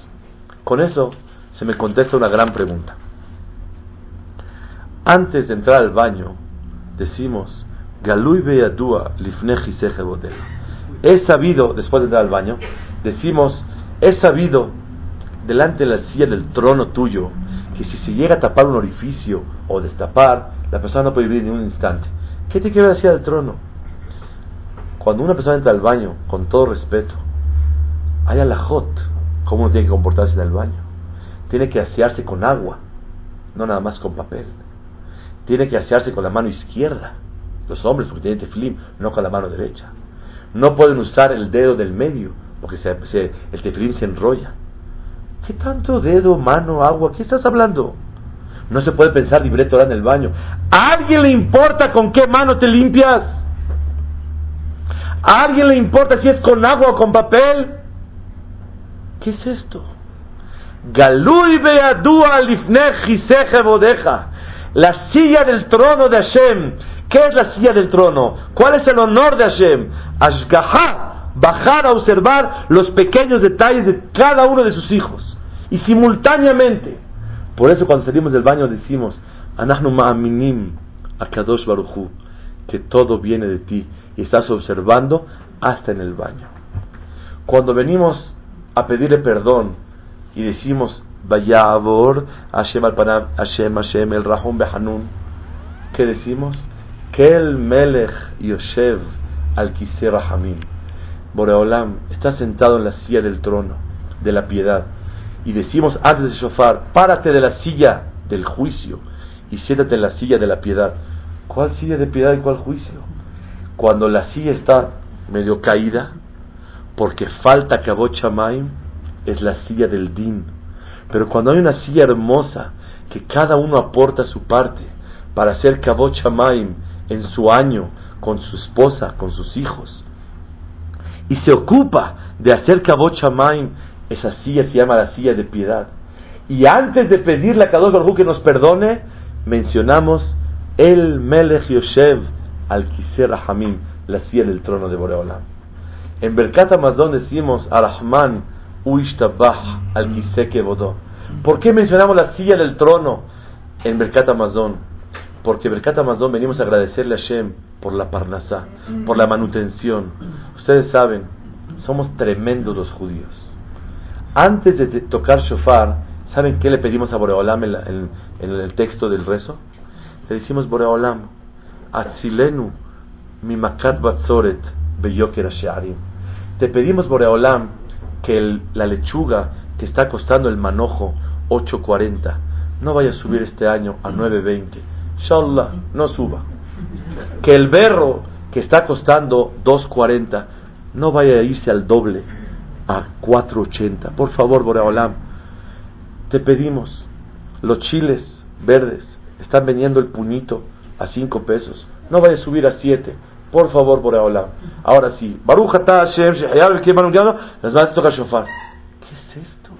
Con eso se me contesta una gran pregunta. Antes de entrar al baño, decimos, Galui beyadua lifneji He sabido, después de entrar al baño, decimos, he sabido delante de la silla del trono tuyo, que si se llega a tapar un orificio o destapar, la persona no puede vivir ni un instante. ¿Qué te queda la silla del trono? Cuando una persona entra al baño, con todo respeto, hay alajot, cómo uno tiene que comportarse en el baño. Tiene que asearse con agua, no nada más con papel. Tiene que asearse con la mano izquierda, los hombres porque tienen teflim, no con la mano derecha. No pueden usar el dedo del medio, porque el teflim se enrolla. ¿Qué tanto dedo, mano, agua? ¿Qué estás hablando? No se puede pensar libre ahora en el baño. ¿A alguien le importa con qué mano te limpias? ¿A alguien le importa si es con agua o con papel? ¿Qué es esto? Galui beadua bodeja. La silla del trono de Hashem. ¿Qué es la silla del trono? ¿Cuál es el honor de Hashem? Ashgaha. Bajar a observar los pequeños detalles de cada uno de sus hijos y simultáneamente. Por eso cuando salimos del baño decimos, Anahnu ma'aminim akadosh baruchu, que todo viene de ti y estás observando hasta en el baño. Cuando venimos a pedirle perdón y decimos, Vayabor Hashem al Hashem Hashem el Rahum Behanun, ¿qué decimos? Que el Melech Yoshev al Rahamim. Boreolam está sentado en la silla del trono de la piedad y decimos antes de shofar, párate de la silla del juicio y siéntate en la silla de la piedad. ¿Cuál silla de piedad y cuál juicio? Cuando la silla está medio caída, porque falta Kabot es la silla del din. Pero cuando hay una silla hermosa, que cada uno aporta su parte para hacer Kabot en su año, con su esposa, con sus hijos, y se ocupa de hacer Kabot esa silla se llama la silla de piedad. Y antes de pedirle a Kadosh Baruj que nos perdone, mencionamos el Melech Yoshev al Kiser Hamim, la silla del trono de Boreolam. En Berkat Amazon decimos Arahman Uishtabah al Kiseke Bodó. ¿Por qué mencionamos la silla del trono en Mercat Amazon? Porque en Mercat Amazon venimos a agradecerle a Hashem por la parnasá, por la manutención. Ustedes saben, somos tremendos los judíos. Antes de tocar shofar, ¿saben qué le pedimos a Boreolam en, el texto del rezo? Le decimos Boreolam, Atzilenu mi makat batzoret beyoker Te pedimos Boreolam que la lechuga que está costando el manojo 8.40 no vaya a subir este año a 9.20. Inshallah, no suba. Que el berro que está costando 2.40 no vaya a irse al doble a 4.80. Por favor, Boreolam, te pedimos, los chiles verdes están vendiendo el puñito a 5 pesos. No vaya a subir a 7 por favor, por Ahora sí. ¿Qué es esto?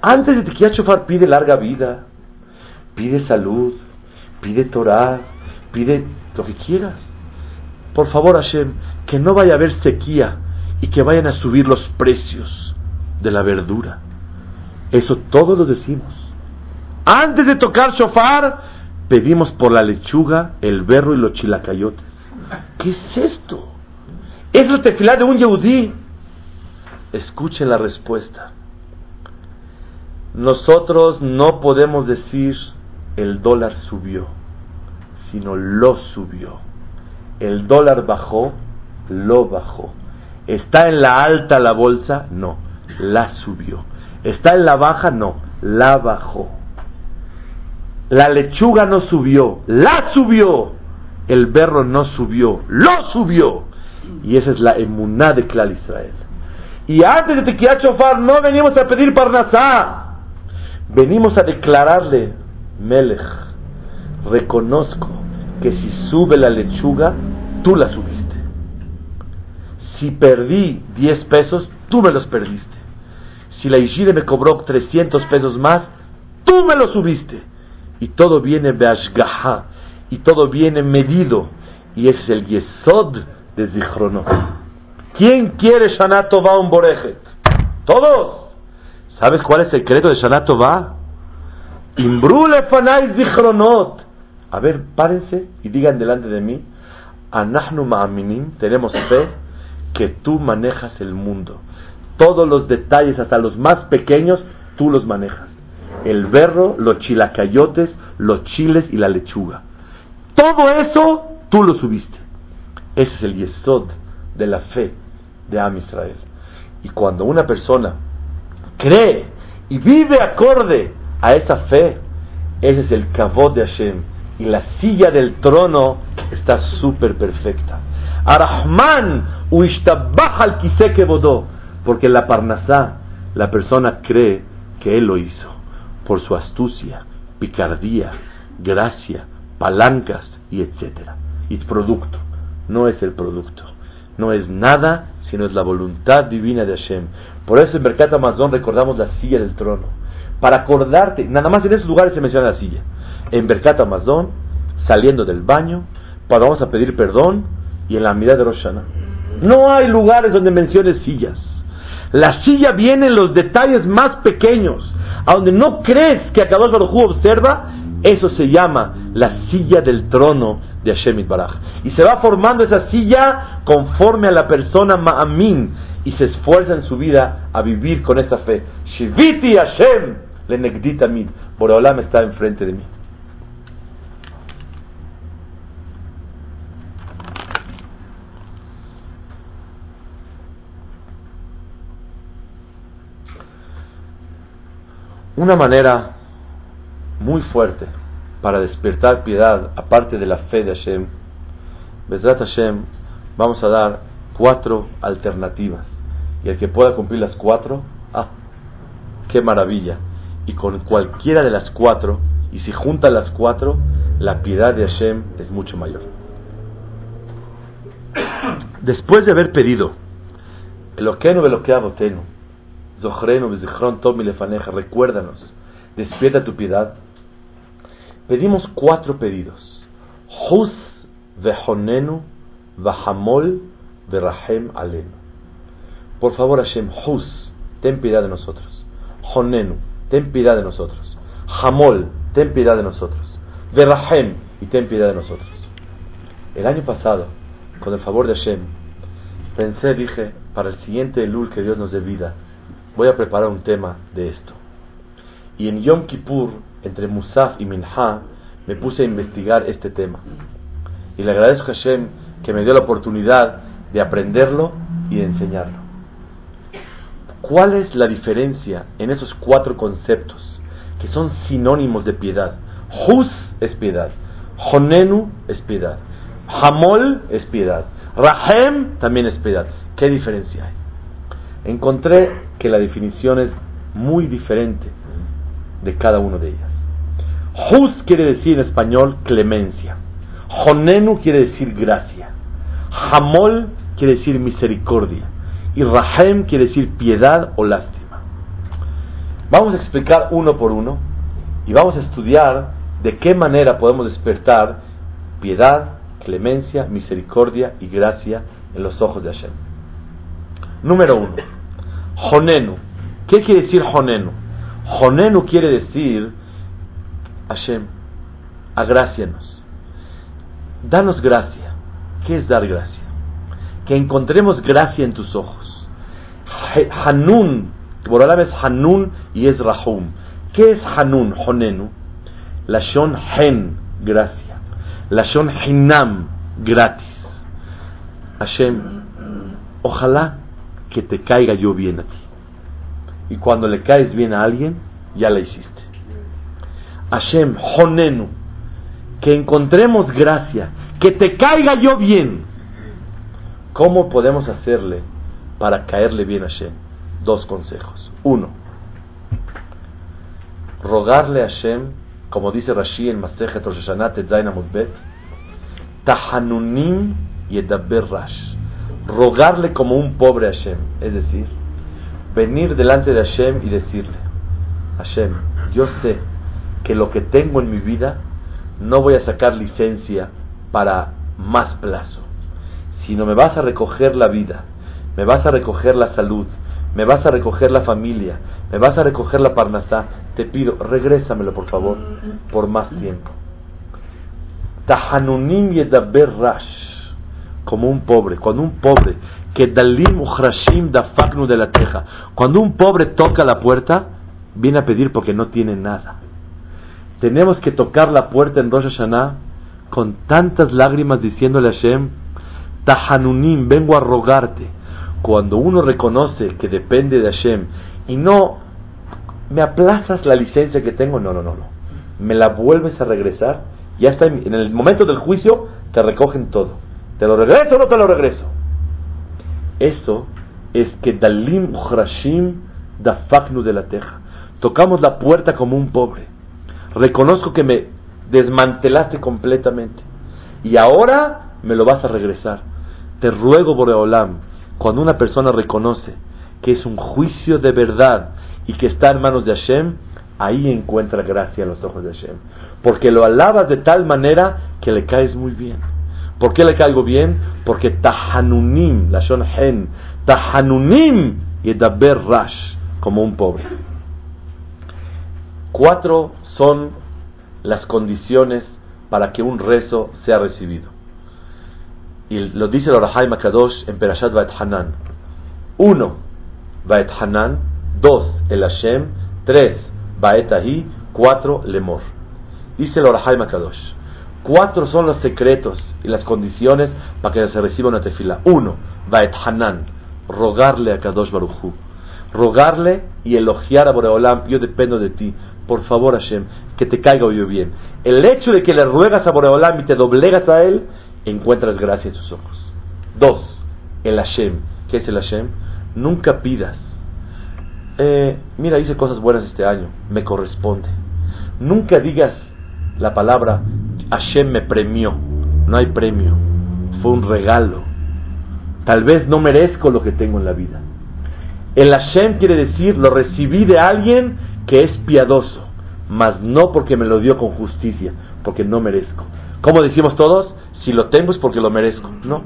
Antes de que shofar, pide larga vida, pide salud, pide Torah, pide lo que quieras. Por favor, Hashem, que no vaya a haber sequía y que vayan a subir los precios de la verdura. Eso todos lo decimos. Antes de tocar shofar, pedimos por la lechuga, el berro y los chilacayotes. ¿Qué es esto? ¿Es la tefilá de un yehudí? Escuchen la respuesta. Nosotros no podemos decir el dólar subió, sino lo subió. El dólar bajó, lo bajó. ¿Está en la alta la bolsa? No, la subió. ¿Está en la baja? No, la bajó. La lechuga no subió, la subió el berro no subió, lo subió. Y esa es la emuná de Clal Israel. Y antes de Tequía Chofar no venimos a pedir Parnasá, venimos a declararle, Melech, reconozco que si sube la lechuga, tú la subiste. Si perdí 10 pesos, tú me los perdiste. Si la Ishide me cobró 300 pesos más, tú me los subiste. Y todo viene de Ashgaha, y todo viene medido. Y es el Yesod de Zichronot. ¿Quién quiere Shana Tova un Borejet? Todos. ¿Sabes cuál es el secreto de Shana Tova? Imbrule Fanai Zichronot. A ver, párense y digan delante de mí. Anahnu Ma'aminim, tenemos fe que tú manejas el mundo. Todos los detalles, hasta los más pequeños, tú los manejas. El berro, los chilacayotes, los chiles y la lechuga. Todo eso tú lo subiste. Ese es el yesod de la fe de Am Israel. Y cuando una persona cree y vive acorde a esa fe, ese es el kavod de Hashem. Y la silla del trono está súper perfecta. Arahman al kiseke bodó. Porque la parnasá, la persona cree que él lo hizo. Por su astucia, picardía, gracia, palancas y etcétera. Y producto, no es el producto, no es nada, sino es la voluntad divina de Hashem. Por eso en Mercat Amazon recordamos la silla del trono. Para acordarte, nada más en esos lugares se menciona la silla. En Mercat Amazon, saliendo del baño, para vamos a pedir perdón y en la mirada de Roshana. No hay lugares donde menciones sillas. La silla viene en los detalles más pequeños, a donde no crees que Akadosh Baruj observa eso se llama la silla del trono de Hashem Baraj. Y se va formando esa silla conforme a la persona Ma'amin y se esfuerza en su vida a vivir con esa fe. Shiviti Hashem le negdita mid. Boreolam está enfrente de mí. Una manera muy fuerte para despertar piedad, aparte de la fe de Hashem, Bezrat Hashem, vamos a dar cuatro alternativas. Y el que pueda cumplir las cuatro, ¡ah! ¡Qué maravilla! Y con cualquiera de las cuatro, y si juntan las cuatro, la piedad de Hashem es mucho mayor. Después de haber pedido, Eloqueno, Eloqueaboteno, Zochreno, Bezichron, Tomi, Lefaneja, recuérdanos, despierta tu piedad, pedimos cuatro pedidos. Hus vehonenu vahamol verahem alenu. Por favor, Hashem, Hus, ten piedad de nosotros. Honenu, ten piedad de nosotros. Hamol, ten piedad de nosotros. Verahem, y ten piedad de nosotros. El año pasado, con el favor de Hashem, pensé, dije, para el siguiente Elul que Dios nos dé vida, voy a preparar un tema de esto. Y en Yom Kippur, entre Musaf y Minha, me puse a investigar este tema. Y le agradezco a Hashem que me dio la oportunidad de aprenderlo y de enseñarlo. ¿Cuál es la diferencia en esos cuatro conceptos que son sinónimos de piedad? Hus es piedad, Honenu es piedad, Hamol es piedad, Rahem también es piedad. ¿Qué diferencia hay? Encontré que la definición es muy diferente de cada uno de ellas. Hus quiere decir en español clemencia. Honenu quiere decir gracia. Hamol quiere decir misericordia. Y Rahem quiere decir piedad o lástima. Vamos a explicar uno por uno y vamos a estudiar de qué manera podemos despertar piedad, clemencia, misericordia y gracia en los ojos de Hashem. Número uno, Honenu. ¿Qué quiere decir Honenu? Honenu quiere decir Hashem, agrácianos. Danos gracia. ¿Qué es dar gracia? Que encontremos gracia en tus ojos. Hanun, por es Hanun y es Rahum. ¿Qué es Hanun, Honenu? Lashon Hen, gracia. Lashon Hinam, gratis. Hashem, ojalá que te caiga yo bien a ti. Y cuando le caes bien a alguien, ya la hiciste. Hashem, Honenu, que encontremos gracia, que te caiga yo bien. ¿Cómo podemos hacerle para caerle bien a Hashem? Dos consejos. Uno, rogarle a Hashem, como dice Rashi en Masejet Rosh Hashanah Tetzain Amudbet, Tahanunim Yedaber Rash. Rogarle como un pobre a Hashem. Es decir, venir delante de Hashem y decirle, Hashem, yo sé que lo que tengo en mi vida no voy a sacar licencia para más plazo, sino me vas a recoger la vida, me vas a recoger la salud, me vas a recoger la familia, me vas a recoger la parnasá, te pido, regrésamelo por favor, por más tiempo. Tahanunim yedaber rash, como un pobre, cuando un pobre, que dalim uchrashim dafaknu de la teja, cuando un pobre toca la puerta, viene a pedir porque no tiene nada tenemos que tocar la puerta en Rosh Hashanah con tantas lágrimas diciéndole a Hashem, Tahanunim, vengo a rogarte. Cuando uno reconoce que depende de Hashem y no me aplazas la licencia que tengo, no, no, no, no. Me la vuelves a regresar, ya está en, el momento del juicio, te recogen todo. ¿Te lo regreso o no te lo regreso? Eso es que Dalim Uchrashim Dafaknu de la Teja. Tocamos la puerta como un pobre reconozco que me desmantelaste completamente y ahora me lo vas a regresar. Te ruego, Boreolam, cuando una persona reconoce que es un juicio de verdad y que está en manos de Hashem, ahí encuentra gracia en los ojos de Hashem. Porque lo alabas de tal manera que le caes muy bien. ¿Por qué le caigo bien? Porque tahanunim, la shon hen, tahanunim y daber rash, como un pobre. Cuatro son las condiciones para que un rezo sea recibido. Y lo dice el Orahai Makadosh en Perashat Vaet Hanan. Uno, Vaet Hanan. Dos, el Hashem. Tres, Vaet Ahi. Cuatro, Lemor. Dice el Orahai Makadosh. Cuatro son los secretos y las condiciones para que se reciba una tefila. Uno, Vaet Hanan. Rogarle a Kadosh Baruchu. Rogarle y elogiar a Boreolam. Yo dependo de ti por favor Hashem, que te caiga hoy bien. El hecho de que le ruegas a Boreolam y te doblegas a él, encuentras gracia en sus ojos. Dos, el Hashem. ¿Qué es el Hashem? Nunca pidas. Eh, mira, hice cosas buenas este año, me corresponde. Nunca digas la palabra Hashem me premió. No hay premio, fue un regalo. Tal vez no merezco lo que tengo en la vida. El Hashem quiere decir, lo recibí de alguien que es piadoso, mas no porque me lo dio con justicia, porque no merezco. ¿Cómo decimos todos? Si lo tengo es porque lo merezco. No,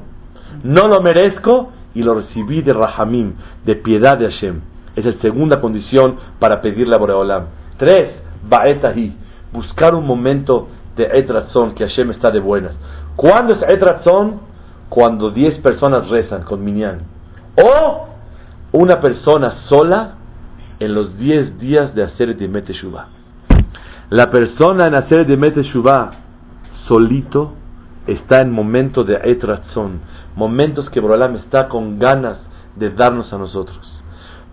no lo merezco y lo recibí de Rahamim, de piedad de Hashem. Es la segunda condición para pedirle a Boreolam. Tres, Baetahi, buscar un momento de Etratzon, que Hashem está de buenas. ¿Cuándo es Etratzon? Cuando diez personas rezan con Minyan. O una persona sola en los diez días de hacer de Meteshuvah. La persona en hacer de Meteshuvah solito está en momento de Etratzon, momentos que Borolam está con ganas de darnos a nosotros.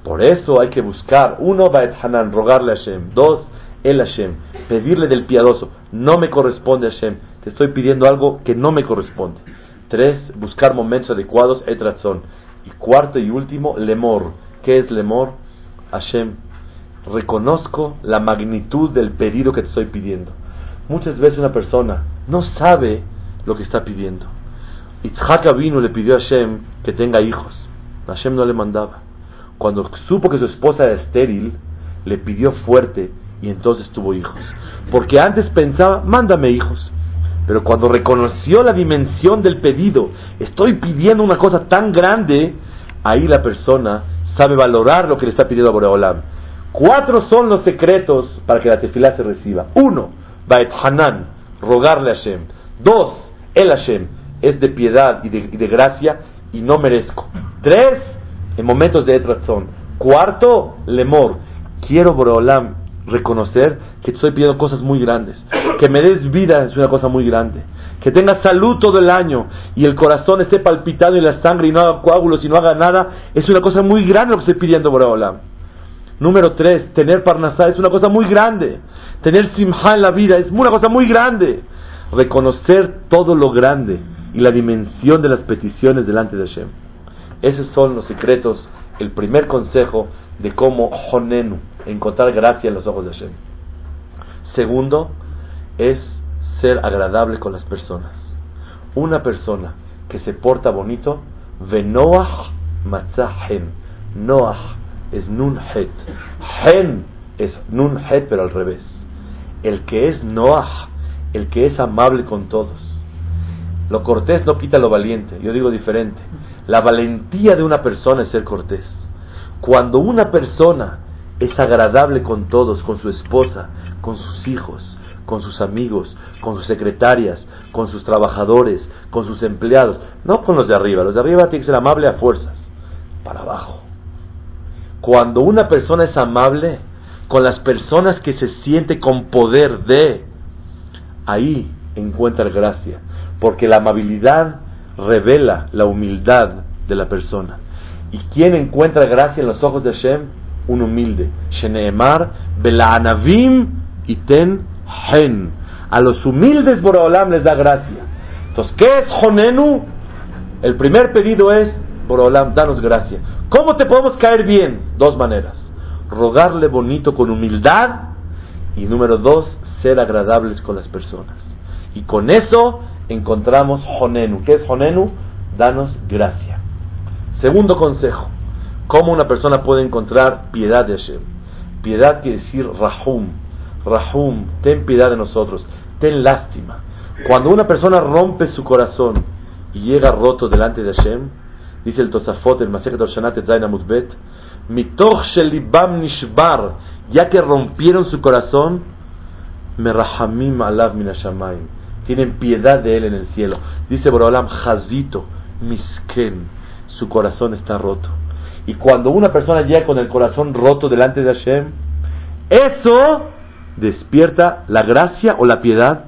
Por eso hay que buscar, uno, Baet Hanan, rogarle a Hashem, dos, el Hashem, pedirle del piadoso, no me corresponde Hashem, te estoy pidiendo algo que no me corresponde. Tres, buscar momentos adecuados, Etratzon. Y cuarto y último, Lemor. ¿Qué es Lemor? Hashem, reconozco la magnitud del pedido que te estoy pidiendo. Muchas veces una persona no sabe lo que está pidiendo. Itzhak vino le pidió a Hashem que tenga hijos. Hashem no le mandaba. Cuando supo que su esposa era estéril, le pidió fuerte y entonces tuvo hijos. Porque antes pensaba, mándame hijos. Pero cuando reconoció la dimensión del pedido, estoy pidiendo una cosa tan grande, ahí la persona sabe valorar lo que le está pidiendo a Boreolam. Cuatro son los secretos para que la tefilá se reciba. Uno, Baet Hanan, rogarle a Hashem. Dos, el Hashem es de piedad y de, gracia y no merezco. Tres, en momentos de etrazón. Cuarto, lemor. Quiero, Boreolam, reconocer que estoy pidiendo cosas muy grandes. Que me des vida es una cosa muy grande. Que tenga salud todo el año y el corazón esté palpitando y la sangre y no haga coágulos y no haga nada es una cosa muy grande lo que estoy pidiendo, Boreolam. Número tres, tener parnasá es una cosa muy grande. Tener simha en la vida es una cosa muy grande reconocer todo lo grande y la dimensión de las peticiones delante de Hashem. Esos son los secretos, el primer consejo de cómo Honenu, encontrar gracia en los ojos de Hashem. Segundo, es ser agradable con las personas. Una persona que se porta bonito, Venoach Matzahen. Noach es Nun Het. Hen es Nun Het, pero al revés. El que es Noach el que es amable con todos. Lo cortés no quita lo valiente, yo digo diferente. La valentía de una persona es ser cortés. Cuando una persona es agradable con todos, con su esposa, con sus hijos, con sus amigos, con sus secretarias, con sus trabajadores, con sus empleados, no con los de arriba, los de arriba tienen que ser amable a fuerzas, para abajo. Cuando una persona es amable con las personas que se siente con poder de, ahí encuentra gracia, porque la amabilidad revela la humildad de la persona. ¿Y quién encuentra gracia en los ojos de Hashem? Un humilde. Sheneemar, Belaanavim y Ten Hen. A los humildes Boraholam les da gracia. Entonces, ¿qué es Honenu? El primer pedido es, Boraholam, danos gracia. ¿Cómo te podemos caer bien? Dos maneras. Rogarle bonito con humildad. Y número dos, ser agradables con las personas. Y con eso encontramos Honenu. ¿Qué es Honenu? Danos gracia. Segundo consejo, ¿cómo una persona puede encontrar piedad de Hashem? Piedad quiere decir Rahum. Rahum, ten piedad de nosotros, ten lástima. Cuando una persona rompe su corazón y llega roto delante de Hashem, dice el Tosafot, el Masechet Oshanat Zainamutbet, Mitoch Shelibam Nishbar, ya que rompieron su corazón, Merahamim alav minashamayim. Tienen piedad de él en el cielo. Dice Borolam, Jazito, misken. Su corazón está roto. Y cuando una persona llega con el corazón roto delante de Hashem, eso despierta la gracia o la piedad.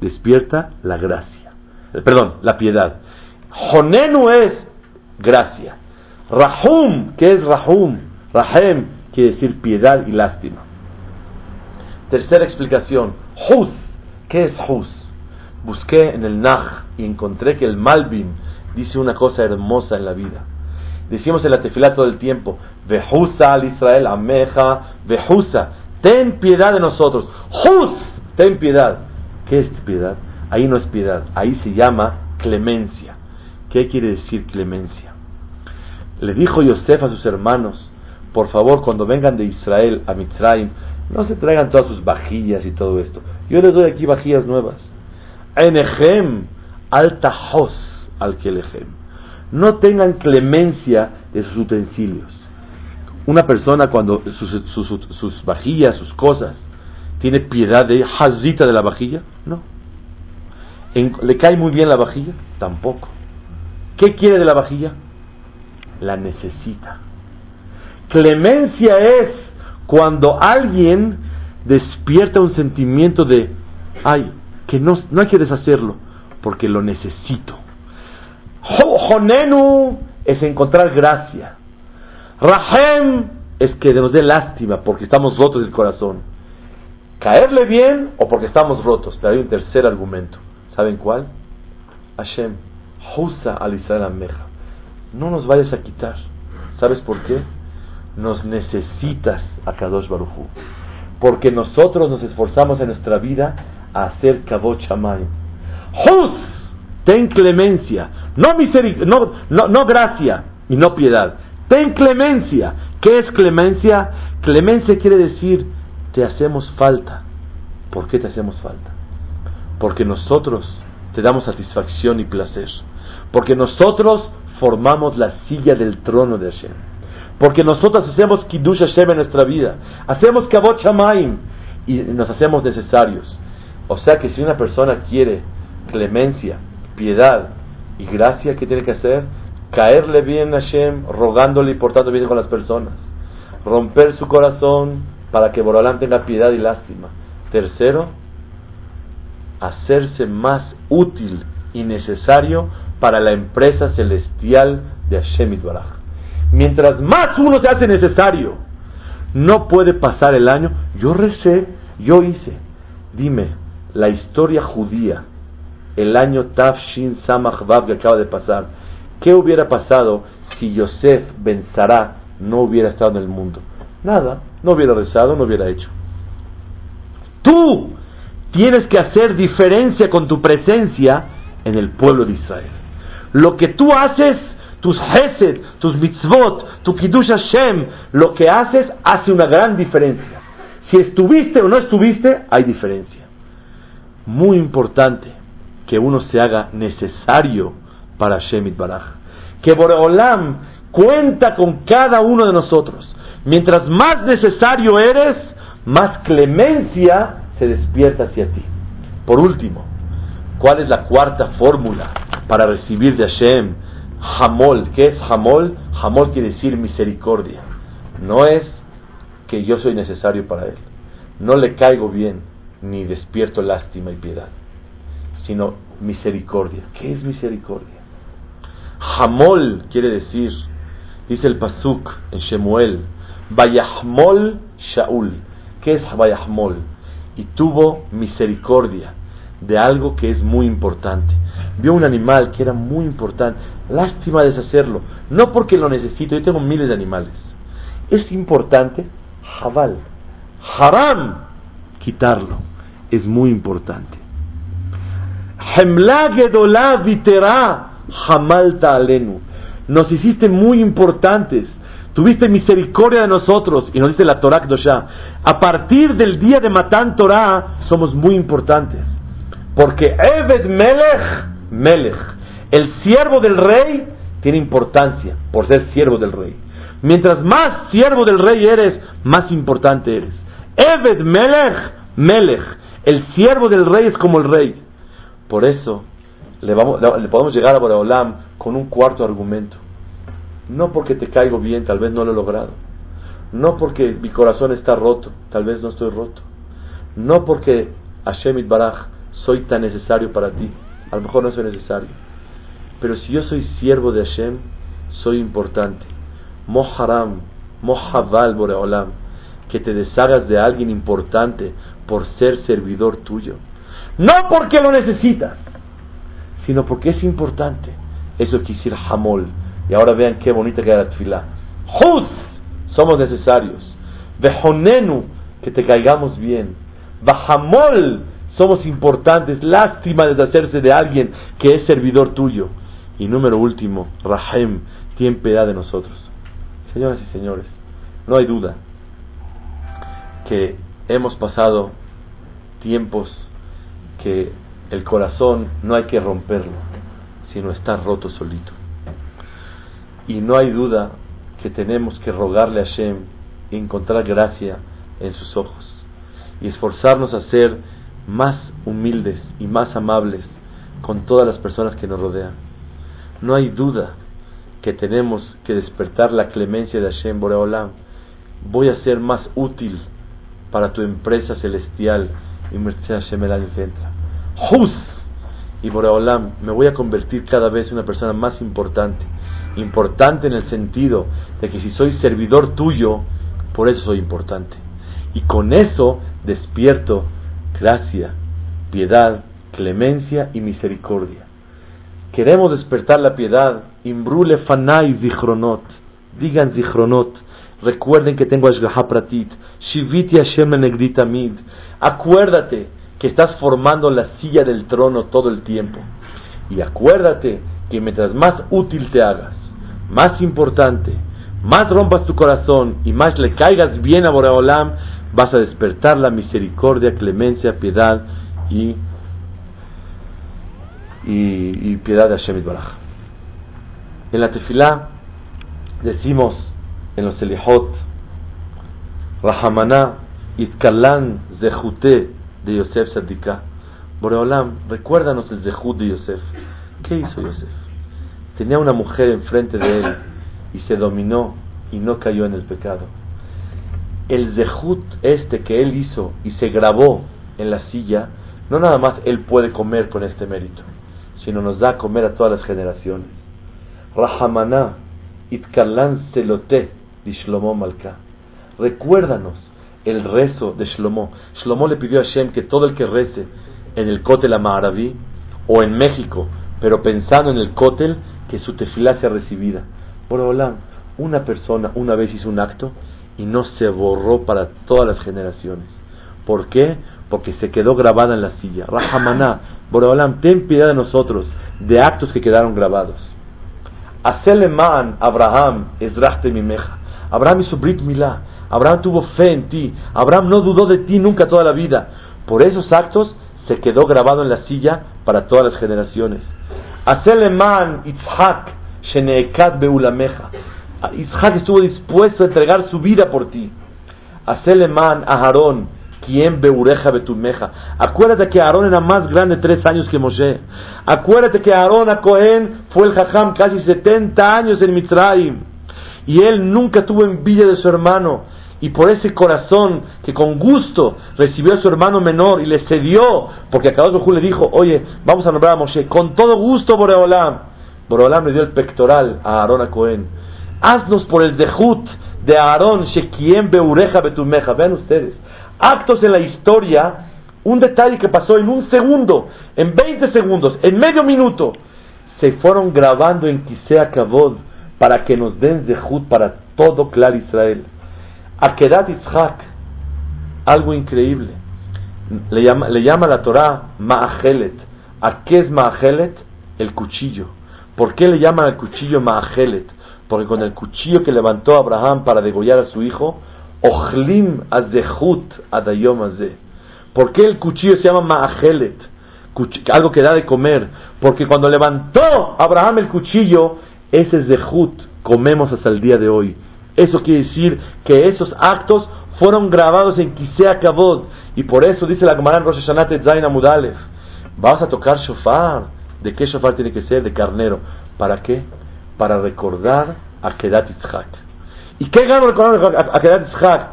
Despierta la gracia. Eh, perdón, la piedad. Jonenu es gracia. Rahum, ¿qué es Rahum? Rahem quiere decir piedad y lástima. Tercera explicación, Hus. ¿Qué es Hus? Busqué en el Nah y encontré que el Malvin dice una cosa hermosa en la vida. Decimos en la tefilá todo el tiempo, Vehusa al Israel, Ameja, Vehusa, ten piedad de nosotros. Hus, ten piedad. ¿Qué es piedad? Ahí no es piedad, ahí se llama clemencia. ¿Qué quiere decir clemencia? Le dijo Yosef a sus hermanos, por favor, cuando vengan de Israel a Mitzrayim, no se traigan todas sus vajillas y todo esto. Yo les doy aquí vajillas nuevas. Enejem altajos al kelejem. No tengan clemencia de sus utensilios. una persona cuando sus, sus, vajillas, sus cosas, tiene piedad de hazita de la vajilla? No. ¿Le cae muy bien la vajilla? Tampoco. ¿Qué quiere de la vajilla? La necesita. Clemencia es cuando alguien despierta un sentimiento de, ay, que no, no hay que deshacerlo, porque lo necesito. Jonenu es encontrar gracia. Rahem es que nos dé lástima porque estamos rotos del corazón. Caerle bien o porque estamos rotos. Pero hay un tercer argumento. ¿Saben cuál? Hashem, Husa al Israel No nos vayas a quitar. ¿Sabes por qué? Nos necesitas a Kadosh Baruchu. Porque nosotros nos esforzamos en nuestra vida a hacer Kadosh Shamayim. Hus, ten clemencia, no, no, no, no gracia y no piedad. Ten clemencia. ¿Qué es clemencia? Clemencia quiere decir, te hacemos falta. ¿Por qué te hacemos falta? Porque nosotros te damos satisfacción y placer. Porque nosotros formamos la silla del trono de Hashem. Porque nosotros hacemos Kiddush Hashem en nuestra vida. Hacemos Kabot Shamaim. Y nos hacemos necesarios. O sea que si una persona quiere clemencia, piedad y gracia, ¿qué tiene que hacer? caerle bien a Hashem, rogándole y portando bien con las personas, romper su corazón para que Borolán tenga piedad y lástima. Tercero, hacerse más útil y necesario para la empresa celestial de Hashem Itbaraj. Mientras más uno se hace necesario, no puede pasar el año. Yo recé, yo hice. Dime, la historia judía, el año Tafshin Samach Vav que acaba de pasar, ¿Qué hubiera pasado si Yosef Ben Sará no hubiera estado en el mundo? Nada, no hubiera rezado, no hubiera hecho. Tú tienes que hacer diferencia con tu presencia en el pueblo de Israel. Lo que tú haces, tus Hesed, tus mitzvot, tu Kiddush Hashem, lo que haces hace una gran diferencia. Si estuviste o no estuviste, hay diferencia. Muy importante que uno se haga necesario para Shemit Baraj. Que Boreolam cuenta con cada uno de nosotros. Mientras más necesario eres, más clemencia se despierta hacia ti. Por último, ¿cuál es la cuarta fórmula para recibir de Hashem? Hamol. ¿Qué es Hamol? Hamol quiere decir misericordia. No es que yo soy necesario para él. No le caigo bien ni despierto lástima y piedad, sino misericordia. ¿Qué es misericordia? Hamol quiere decir, dice el Pasuk en Shemuel, Vayahmol Shaul. ¿Qué es Vayahmol? Y tuvo misericordia de algo que es muy importante. Vio un animal que era muy importante. Lástima deshacerlo. No porque lo necesito, yo tengo miles de animales. Es importante, Jabal. Haram, quitarlo. Es muy importante. Nos hiciste muy importantes. Tuviste misericordia de nosotros. Y nos dice la Torah Kdosha. A partir del día de Matan Torah somos muy importantes. Porque Eved Melech, Melech, el siervo del rey, tiene importancia por ser siervo del rey. Mientras más siervo del rey eres, más importante eres. Eved Melech, Melech, el siervo del rey es como el rey. Por eso le, vamos, le podemos llegar a Boreolam con un cuarto argumento. No porque te caigo bien, tal vez no lo he logrado. No porque mi corazón está roto, tal vez no estoy roto. No porque Hashem Baraj soy tan necesario para ti, a lo mejor no soy necesario. Pero si yo soy siervo de Hashem, soy importante. Moharam, Mohaval Boreolam, que te deshagas de alguien importante por ser servidor tuyo. No porque lo necesitas, sino porque es importante. Eso quisiera Hamol. Y ahora vean qué bonita queda la tefilá. Juz, somos necesarios. Vejonenu, que te caigamos bien. Bahamol, somos importantes. Lástima deshacerse de alguien que es servidor tuyo. Y número último, Rahem, ten piedad de nosotros. Señoras y señores, no hay duda que hemos pasado tiempos que el corazón no hay que romperlo, sino está roto solito. Y no hay duda que tenemos que rogarle a Hashem y encontrar gracia en sus ojos y esforzarnos a ser más humildes y más amables con todas las personas que nos rodean. No hay duda que tenemos que despertar la clemencia de Hashem Boreolam. Voy a ser más útil para tu empresa celestial y Hashem el año que entra. ¡Juz! Y Boreolam, me voy a convertir cada vez en una persona más importante. Importante en el sentido de que si soy servidor tuyo, por eso soy importante. Y con eso despierto gracia, piedad, clemencia y misericordia. Queremos despertar la piedad. Imbrule fanai zichronot. Digan zichronot. Recuerden que tengo Ashgaha Pratit. Shiviti Hashem Negditamid. Acuérdate que estás formando la silla del trono todo el tiempo. Y acuérdate que mientras más útil te hagas, más importante, más rompas tu corazón y más le caigas bien a Boreolam, vas a despertar la misericordia, clemencia, piedad y, y, piedad de Hashem Baraj. En la tefilá decimos en los Elihot, Rahamana Itkalan Zehute de Yosef Sadika. Boreolam, recuérdanos el Zehut de Yosef. ¿Qué hizo Yosef? Tenía una mujer enfrente de él y se dominó y no cayó en el pecado. El Zehut este que él hizo y se grabó en la silla, no nada más él puede comer con este mérito, sino nos da comer a todas las generaciones. Rahamana Itkalan Selote de Shlomo Malka. Recuérdanos el rezo de Shlomo. Shlomo le pidió a Hashem que todo el que rece en el Kotel Amaraví o en México, pero pensando en el Kotel, que su tefilá sea recibida. Por hola, una persona una vez hizo un acto y no se borró para todas las generaciones. ¿Por qué? Porque se quedó grabada en la silla. Rahamaná, Boreolam, ten piedad de nosotros, de actos que quedaron grabados. Aseleman Abraham, Ezrachte Mimeja. Abraham hizo Brit Milá. Abraham tuvo fe en ti. Abraham no dudó de ti nunca toda la vida. Por esos actos se quedó grabado en la silla para todas las generaciones. Aseleman Itzhak Sheneekat Beulameja. Itzhak estuvo dispuesto a entregar su vida por ti. Aseleman Aharón quien beureja betumeja. Acuérdate que Aarón era más grande tres años que Moshe. Acuérdate que Aarón a Cohen fue el jajam casi 70 años en Mitzrayim. Y él nunca tuvo envidia de su hermano. Y por ese corazón que con gusto recibió a su hermano menor y le cedió, porque a Kadosh le dijo, oye, vamos a nombrar a Moshe, con todo gusto Boreolam. Boreolam le dio el pectoral a Aarón a Cohen. Haznos por el dejut de Aarón, Shekiem Beureja Betumeja. Vean ustedes, actos en la historia, un detalle que pasó en un segundo, en 20 segundos, en medio minuto, se fueron grabando en Kisea Kabod para que nos den Zehut para todo Clar Israel. Akedat Yitzhak, algo increíble. Le llama, la Torah Ma'achelet. ¿A qué es Ma'achelet? El cuchillo. ¿Por qué le llaman al cuchillo Ma'achelet? Porque con el cuchillo que levantó Abraham para degollar a su hijo, Ochlim Azehut Adayom Azeh. ¿Por qué el cuchillo se llama Ma'achelet? Algo que da de comer. Porque cuando levantó Abraham el cuchillo, ese Zehut comemos hasta el día de hoy. Eso quiere decir que esos actos fueron grabados en Kisea Kabod. Y por eso dice la Gemara en Rosh Hashanah Zain Amudalef. Vas a tocar shofar. ¿De qué shofar tiene que ser? De carnero. ¿Para qué? Para recordar a Kedat Yitzhak. ¿Y qué gano recordar a Kedat Yitzhak?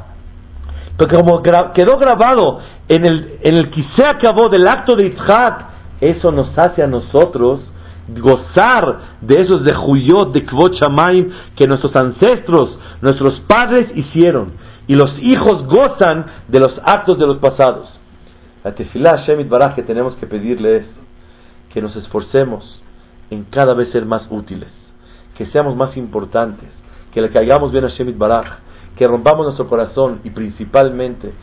Porque como quedó grabado en el, en el Kisea Kabod del acto de Yitzhak, eso nos hace a nosotros gozar de esos de Juyot, de Kvot Shamaim, que nuestros ancestros, nuestros padres hicieron. Y los hijos gozan de los actos de los pasados. La tefilá Shemit Baraj que tenemos que pedirle es que nos esforcemos en cada vez ser más útiles, que seamos más importantes, que le caigamos bien a Shemit Baraj, que rompamos nuestro corazón y principalmente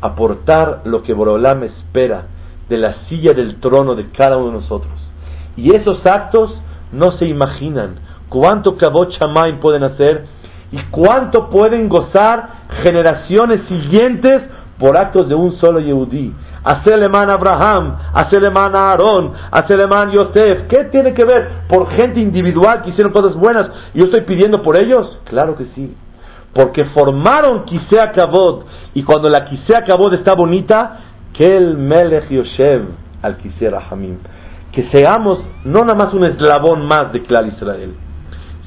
aportar lo que Borolam espera de la silla del trono de cada uno de nosotros y esos actos no se imaginan cuánto Kabot pueden hacer y cuánto pueden gozar generaciones siguientes por actos de un solo Yehudí. Aseleman Abraham, Aseleman Aarón, Aseleman Yosef. ¿Qué tiene que ver? Por gente individual que hicieron cosas buenas. ¿Y yo estoy pidiendo por ellos? Claro que sí. Porque formaron Kisea Kavod. Y cuando la Kisea Kavod está bonita, que el Melech Yoshev al Kisea Rahamim. Que seamos no nada más un eslabón más de Klal Israel,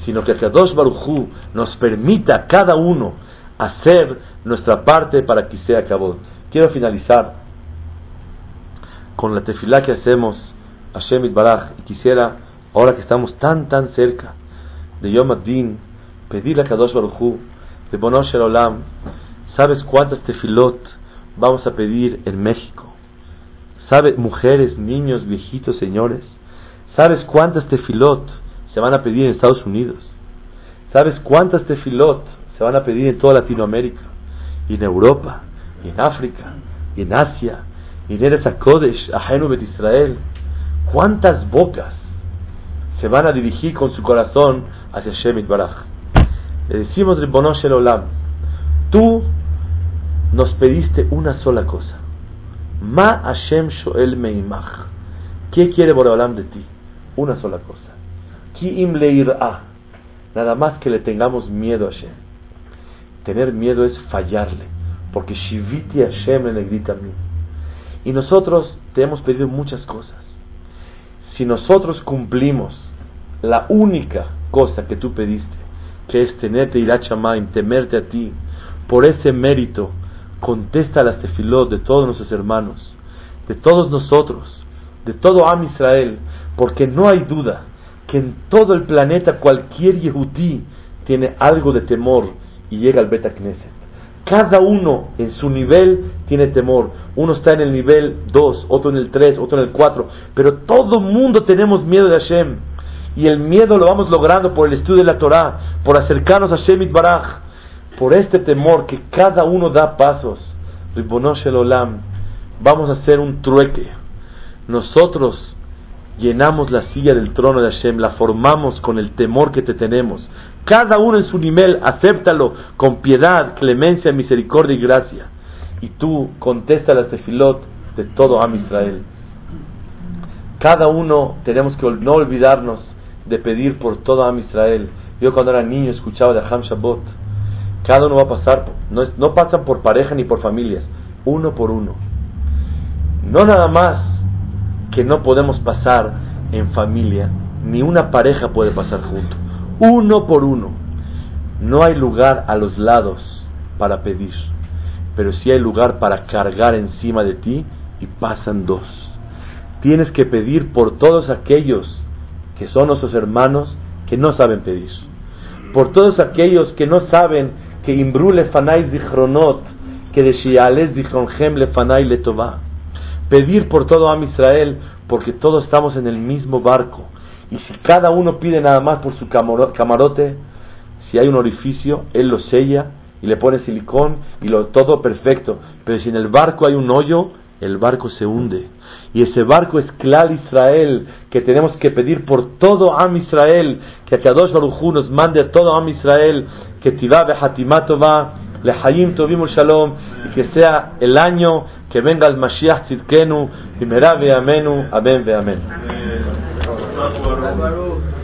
sino que Kadosh Baruchu nos permita cada uno hacer nuestra parte para Kisea Kavod. Quiero finalizar con la tefilá que hacemos a Shemit Baraj y quisiera, ahora que estamos tan tan cerca de Yom Adin, pedirle a Kadosh Baruchu de Bonosh Olam, ¿sabes cuántas tefilot vamos a pedir en México? ¿Sabes, mujeres, niños, viejitos, señores? ¿Sabes cuántas tefilot se van a pedir en Estados Unidos? ¿Sabes cuántas tefilot se van a pedir en toda Latinoamérica? Y en Europa, y en África, y en Asia, a Kodesh, Bet Israel, ¿cuántas bocas se van a dirigir con su corazón hacia Shemit Baraj? Le decimos, Ribonosh el Olam, tú nos pediste una sola cosa. Ma Hashem Shoel Meimach. ¿Qué quiere Boreolam de ti? Una sola cosa. Ki im. Nada más que le tengamos miedo a Hashem. Tener miedo es fallarle. Porque Shiviti Hashem le grita a mí. Y nosotros te hemos pedido muchas cosas. Si nosotros cumplimos la única cosa que tú pediste, que es tenerte irachamaim, temerte a ti, por ese mérito, contesta las tefilot de todos nuestros hermanos, de todos nosotros, de todo Am Israel, porque no hay duda que en todo el planeta cualquier Yehudí tiene algo de temor y llega al Beta Knesset. Cada uno en su nivel tiene temor. Uno está en el nivel 2, otro en el 3, otro en el 4. Pero todo mundo tenemos miedo de Hashem. Y el miedo lo vamos logrando por el estudio de la Torah, por acercarnos a Hashem Baraj, por este temor que cada uno da pasos. Olam, vamos a hacer un trueque. Nosotros llenamos la silla del trono de Hashem, la formamos con el temor que te tenemos. Cada uno en su nivel, acéptalo con piedad, clemencia, misericordia y gracia. Y tú contesta las tefilot de todo Am Israel. Cada uno tenemos que no olvidarnos de pedir por todo Am Israel. Yo cuando era niño escuchaba de Ham Shabbat. Cada uno va a pasar, no, no pasan por pareja ni por familias, uno por uno. No nada más que no podemos pasar en familia, ni una pareja puede pasar junto uno por uno. No hay lugar a los lados para pedir, pero sí hay lugar para cargar encima de ti y pasan dos. Tienes que pedir por todos aquellos que son nuestros hermanos que no saben pedir. Por todos aquellos que no saben que imbrule fanai zichronot, que de shiales zichronhem le fanai le Pedir por todo Am Israel, porque todos estamos en el mismo barco y si cada uno pide nada más por su camarote, si hay un orificio, él lo sella y le pone silicón y lo todo perfecto. Pero si en el barco hay un hoyo, el barco se hunde. Y ese barco es Clal Israel, que tenemos que pedir por todo Am Israel, que a Kadosh Baruj nos mande a todo Am Israel, que Tivá Behatimatova, Lehayim Tovim Shalom, y que sea el año que venga el Mashiach Tzidkenu, y Amenu, Amén ve Amén. Álvaro.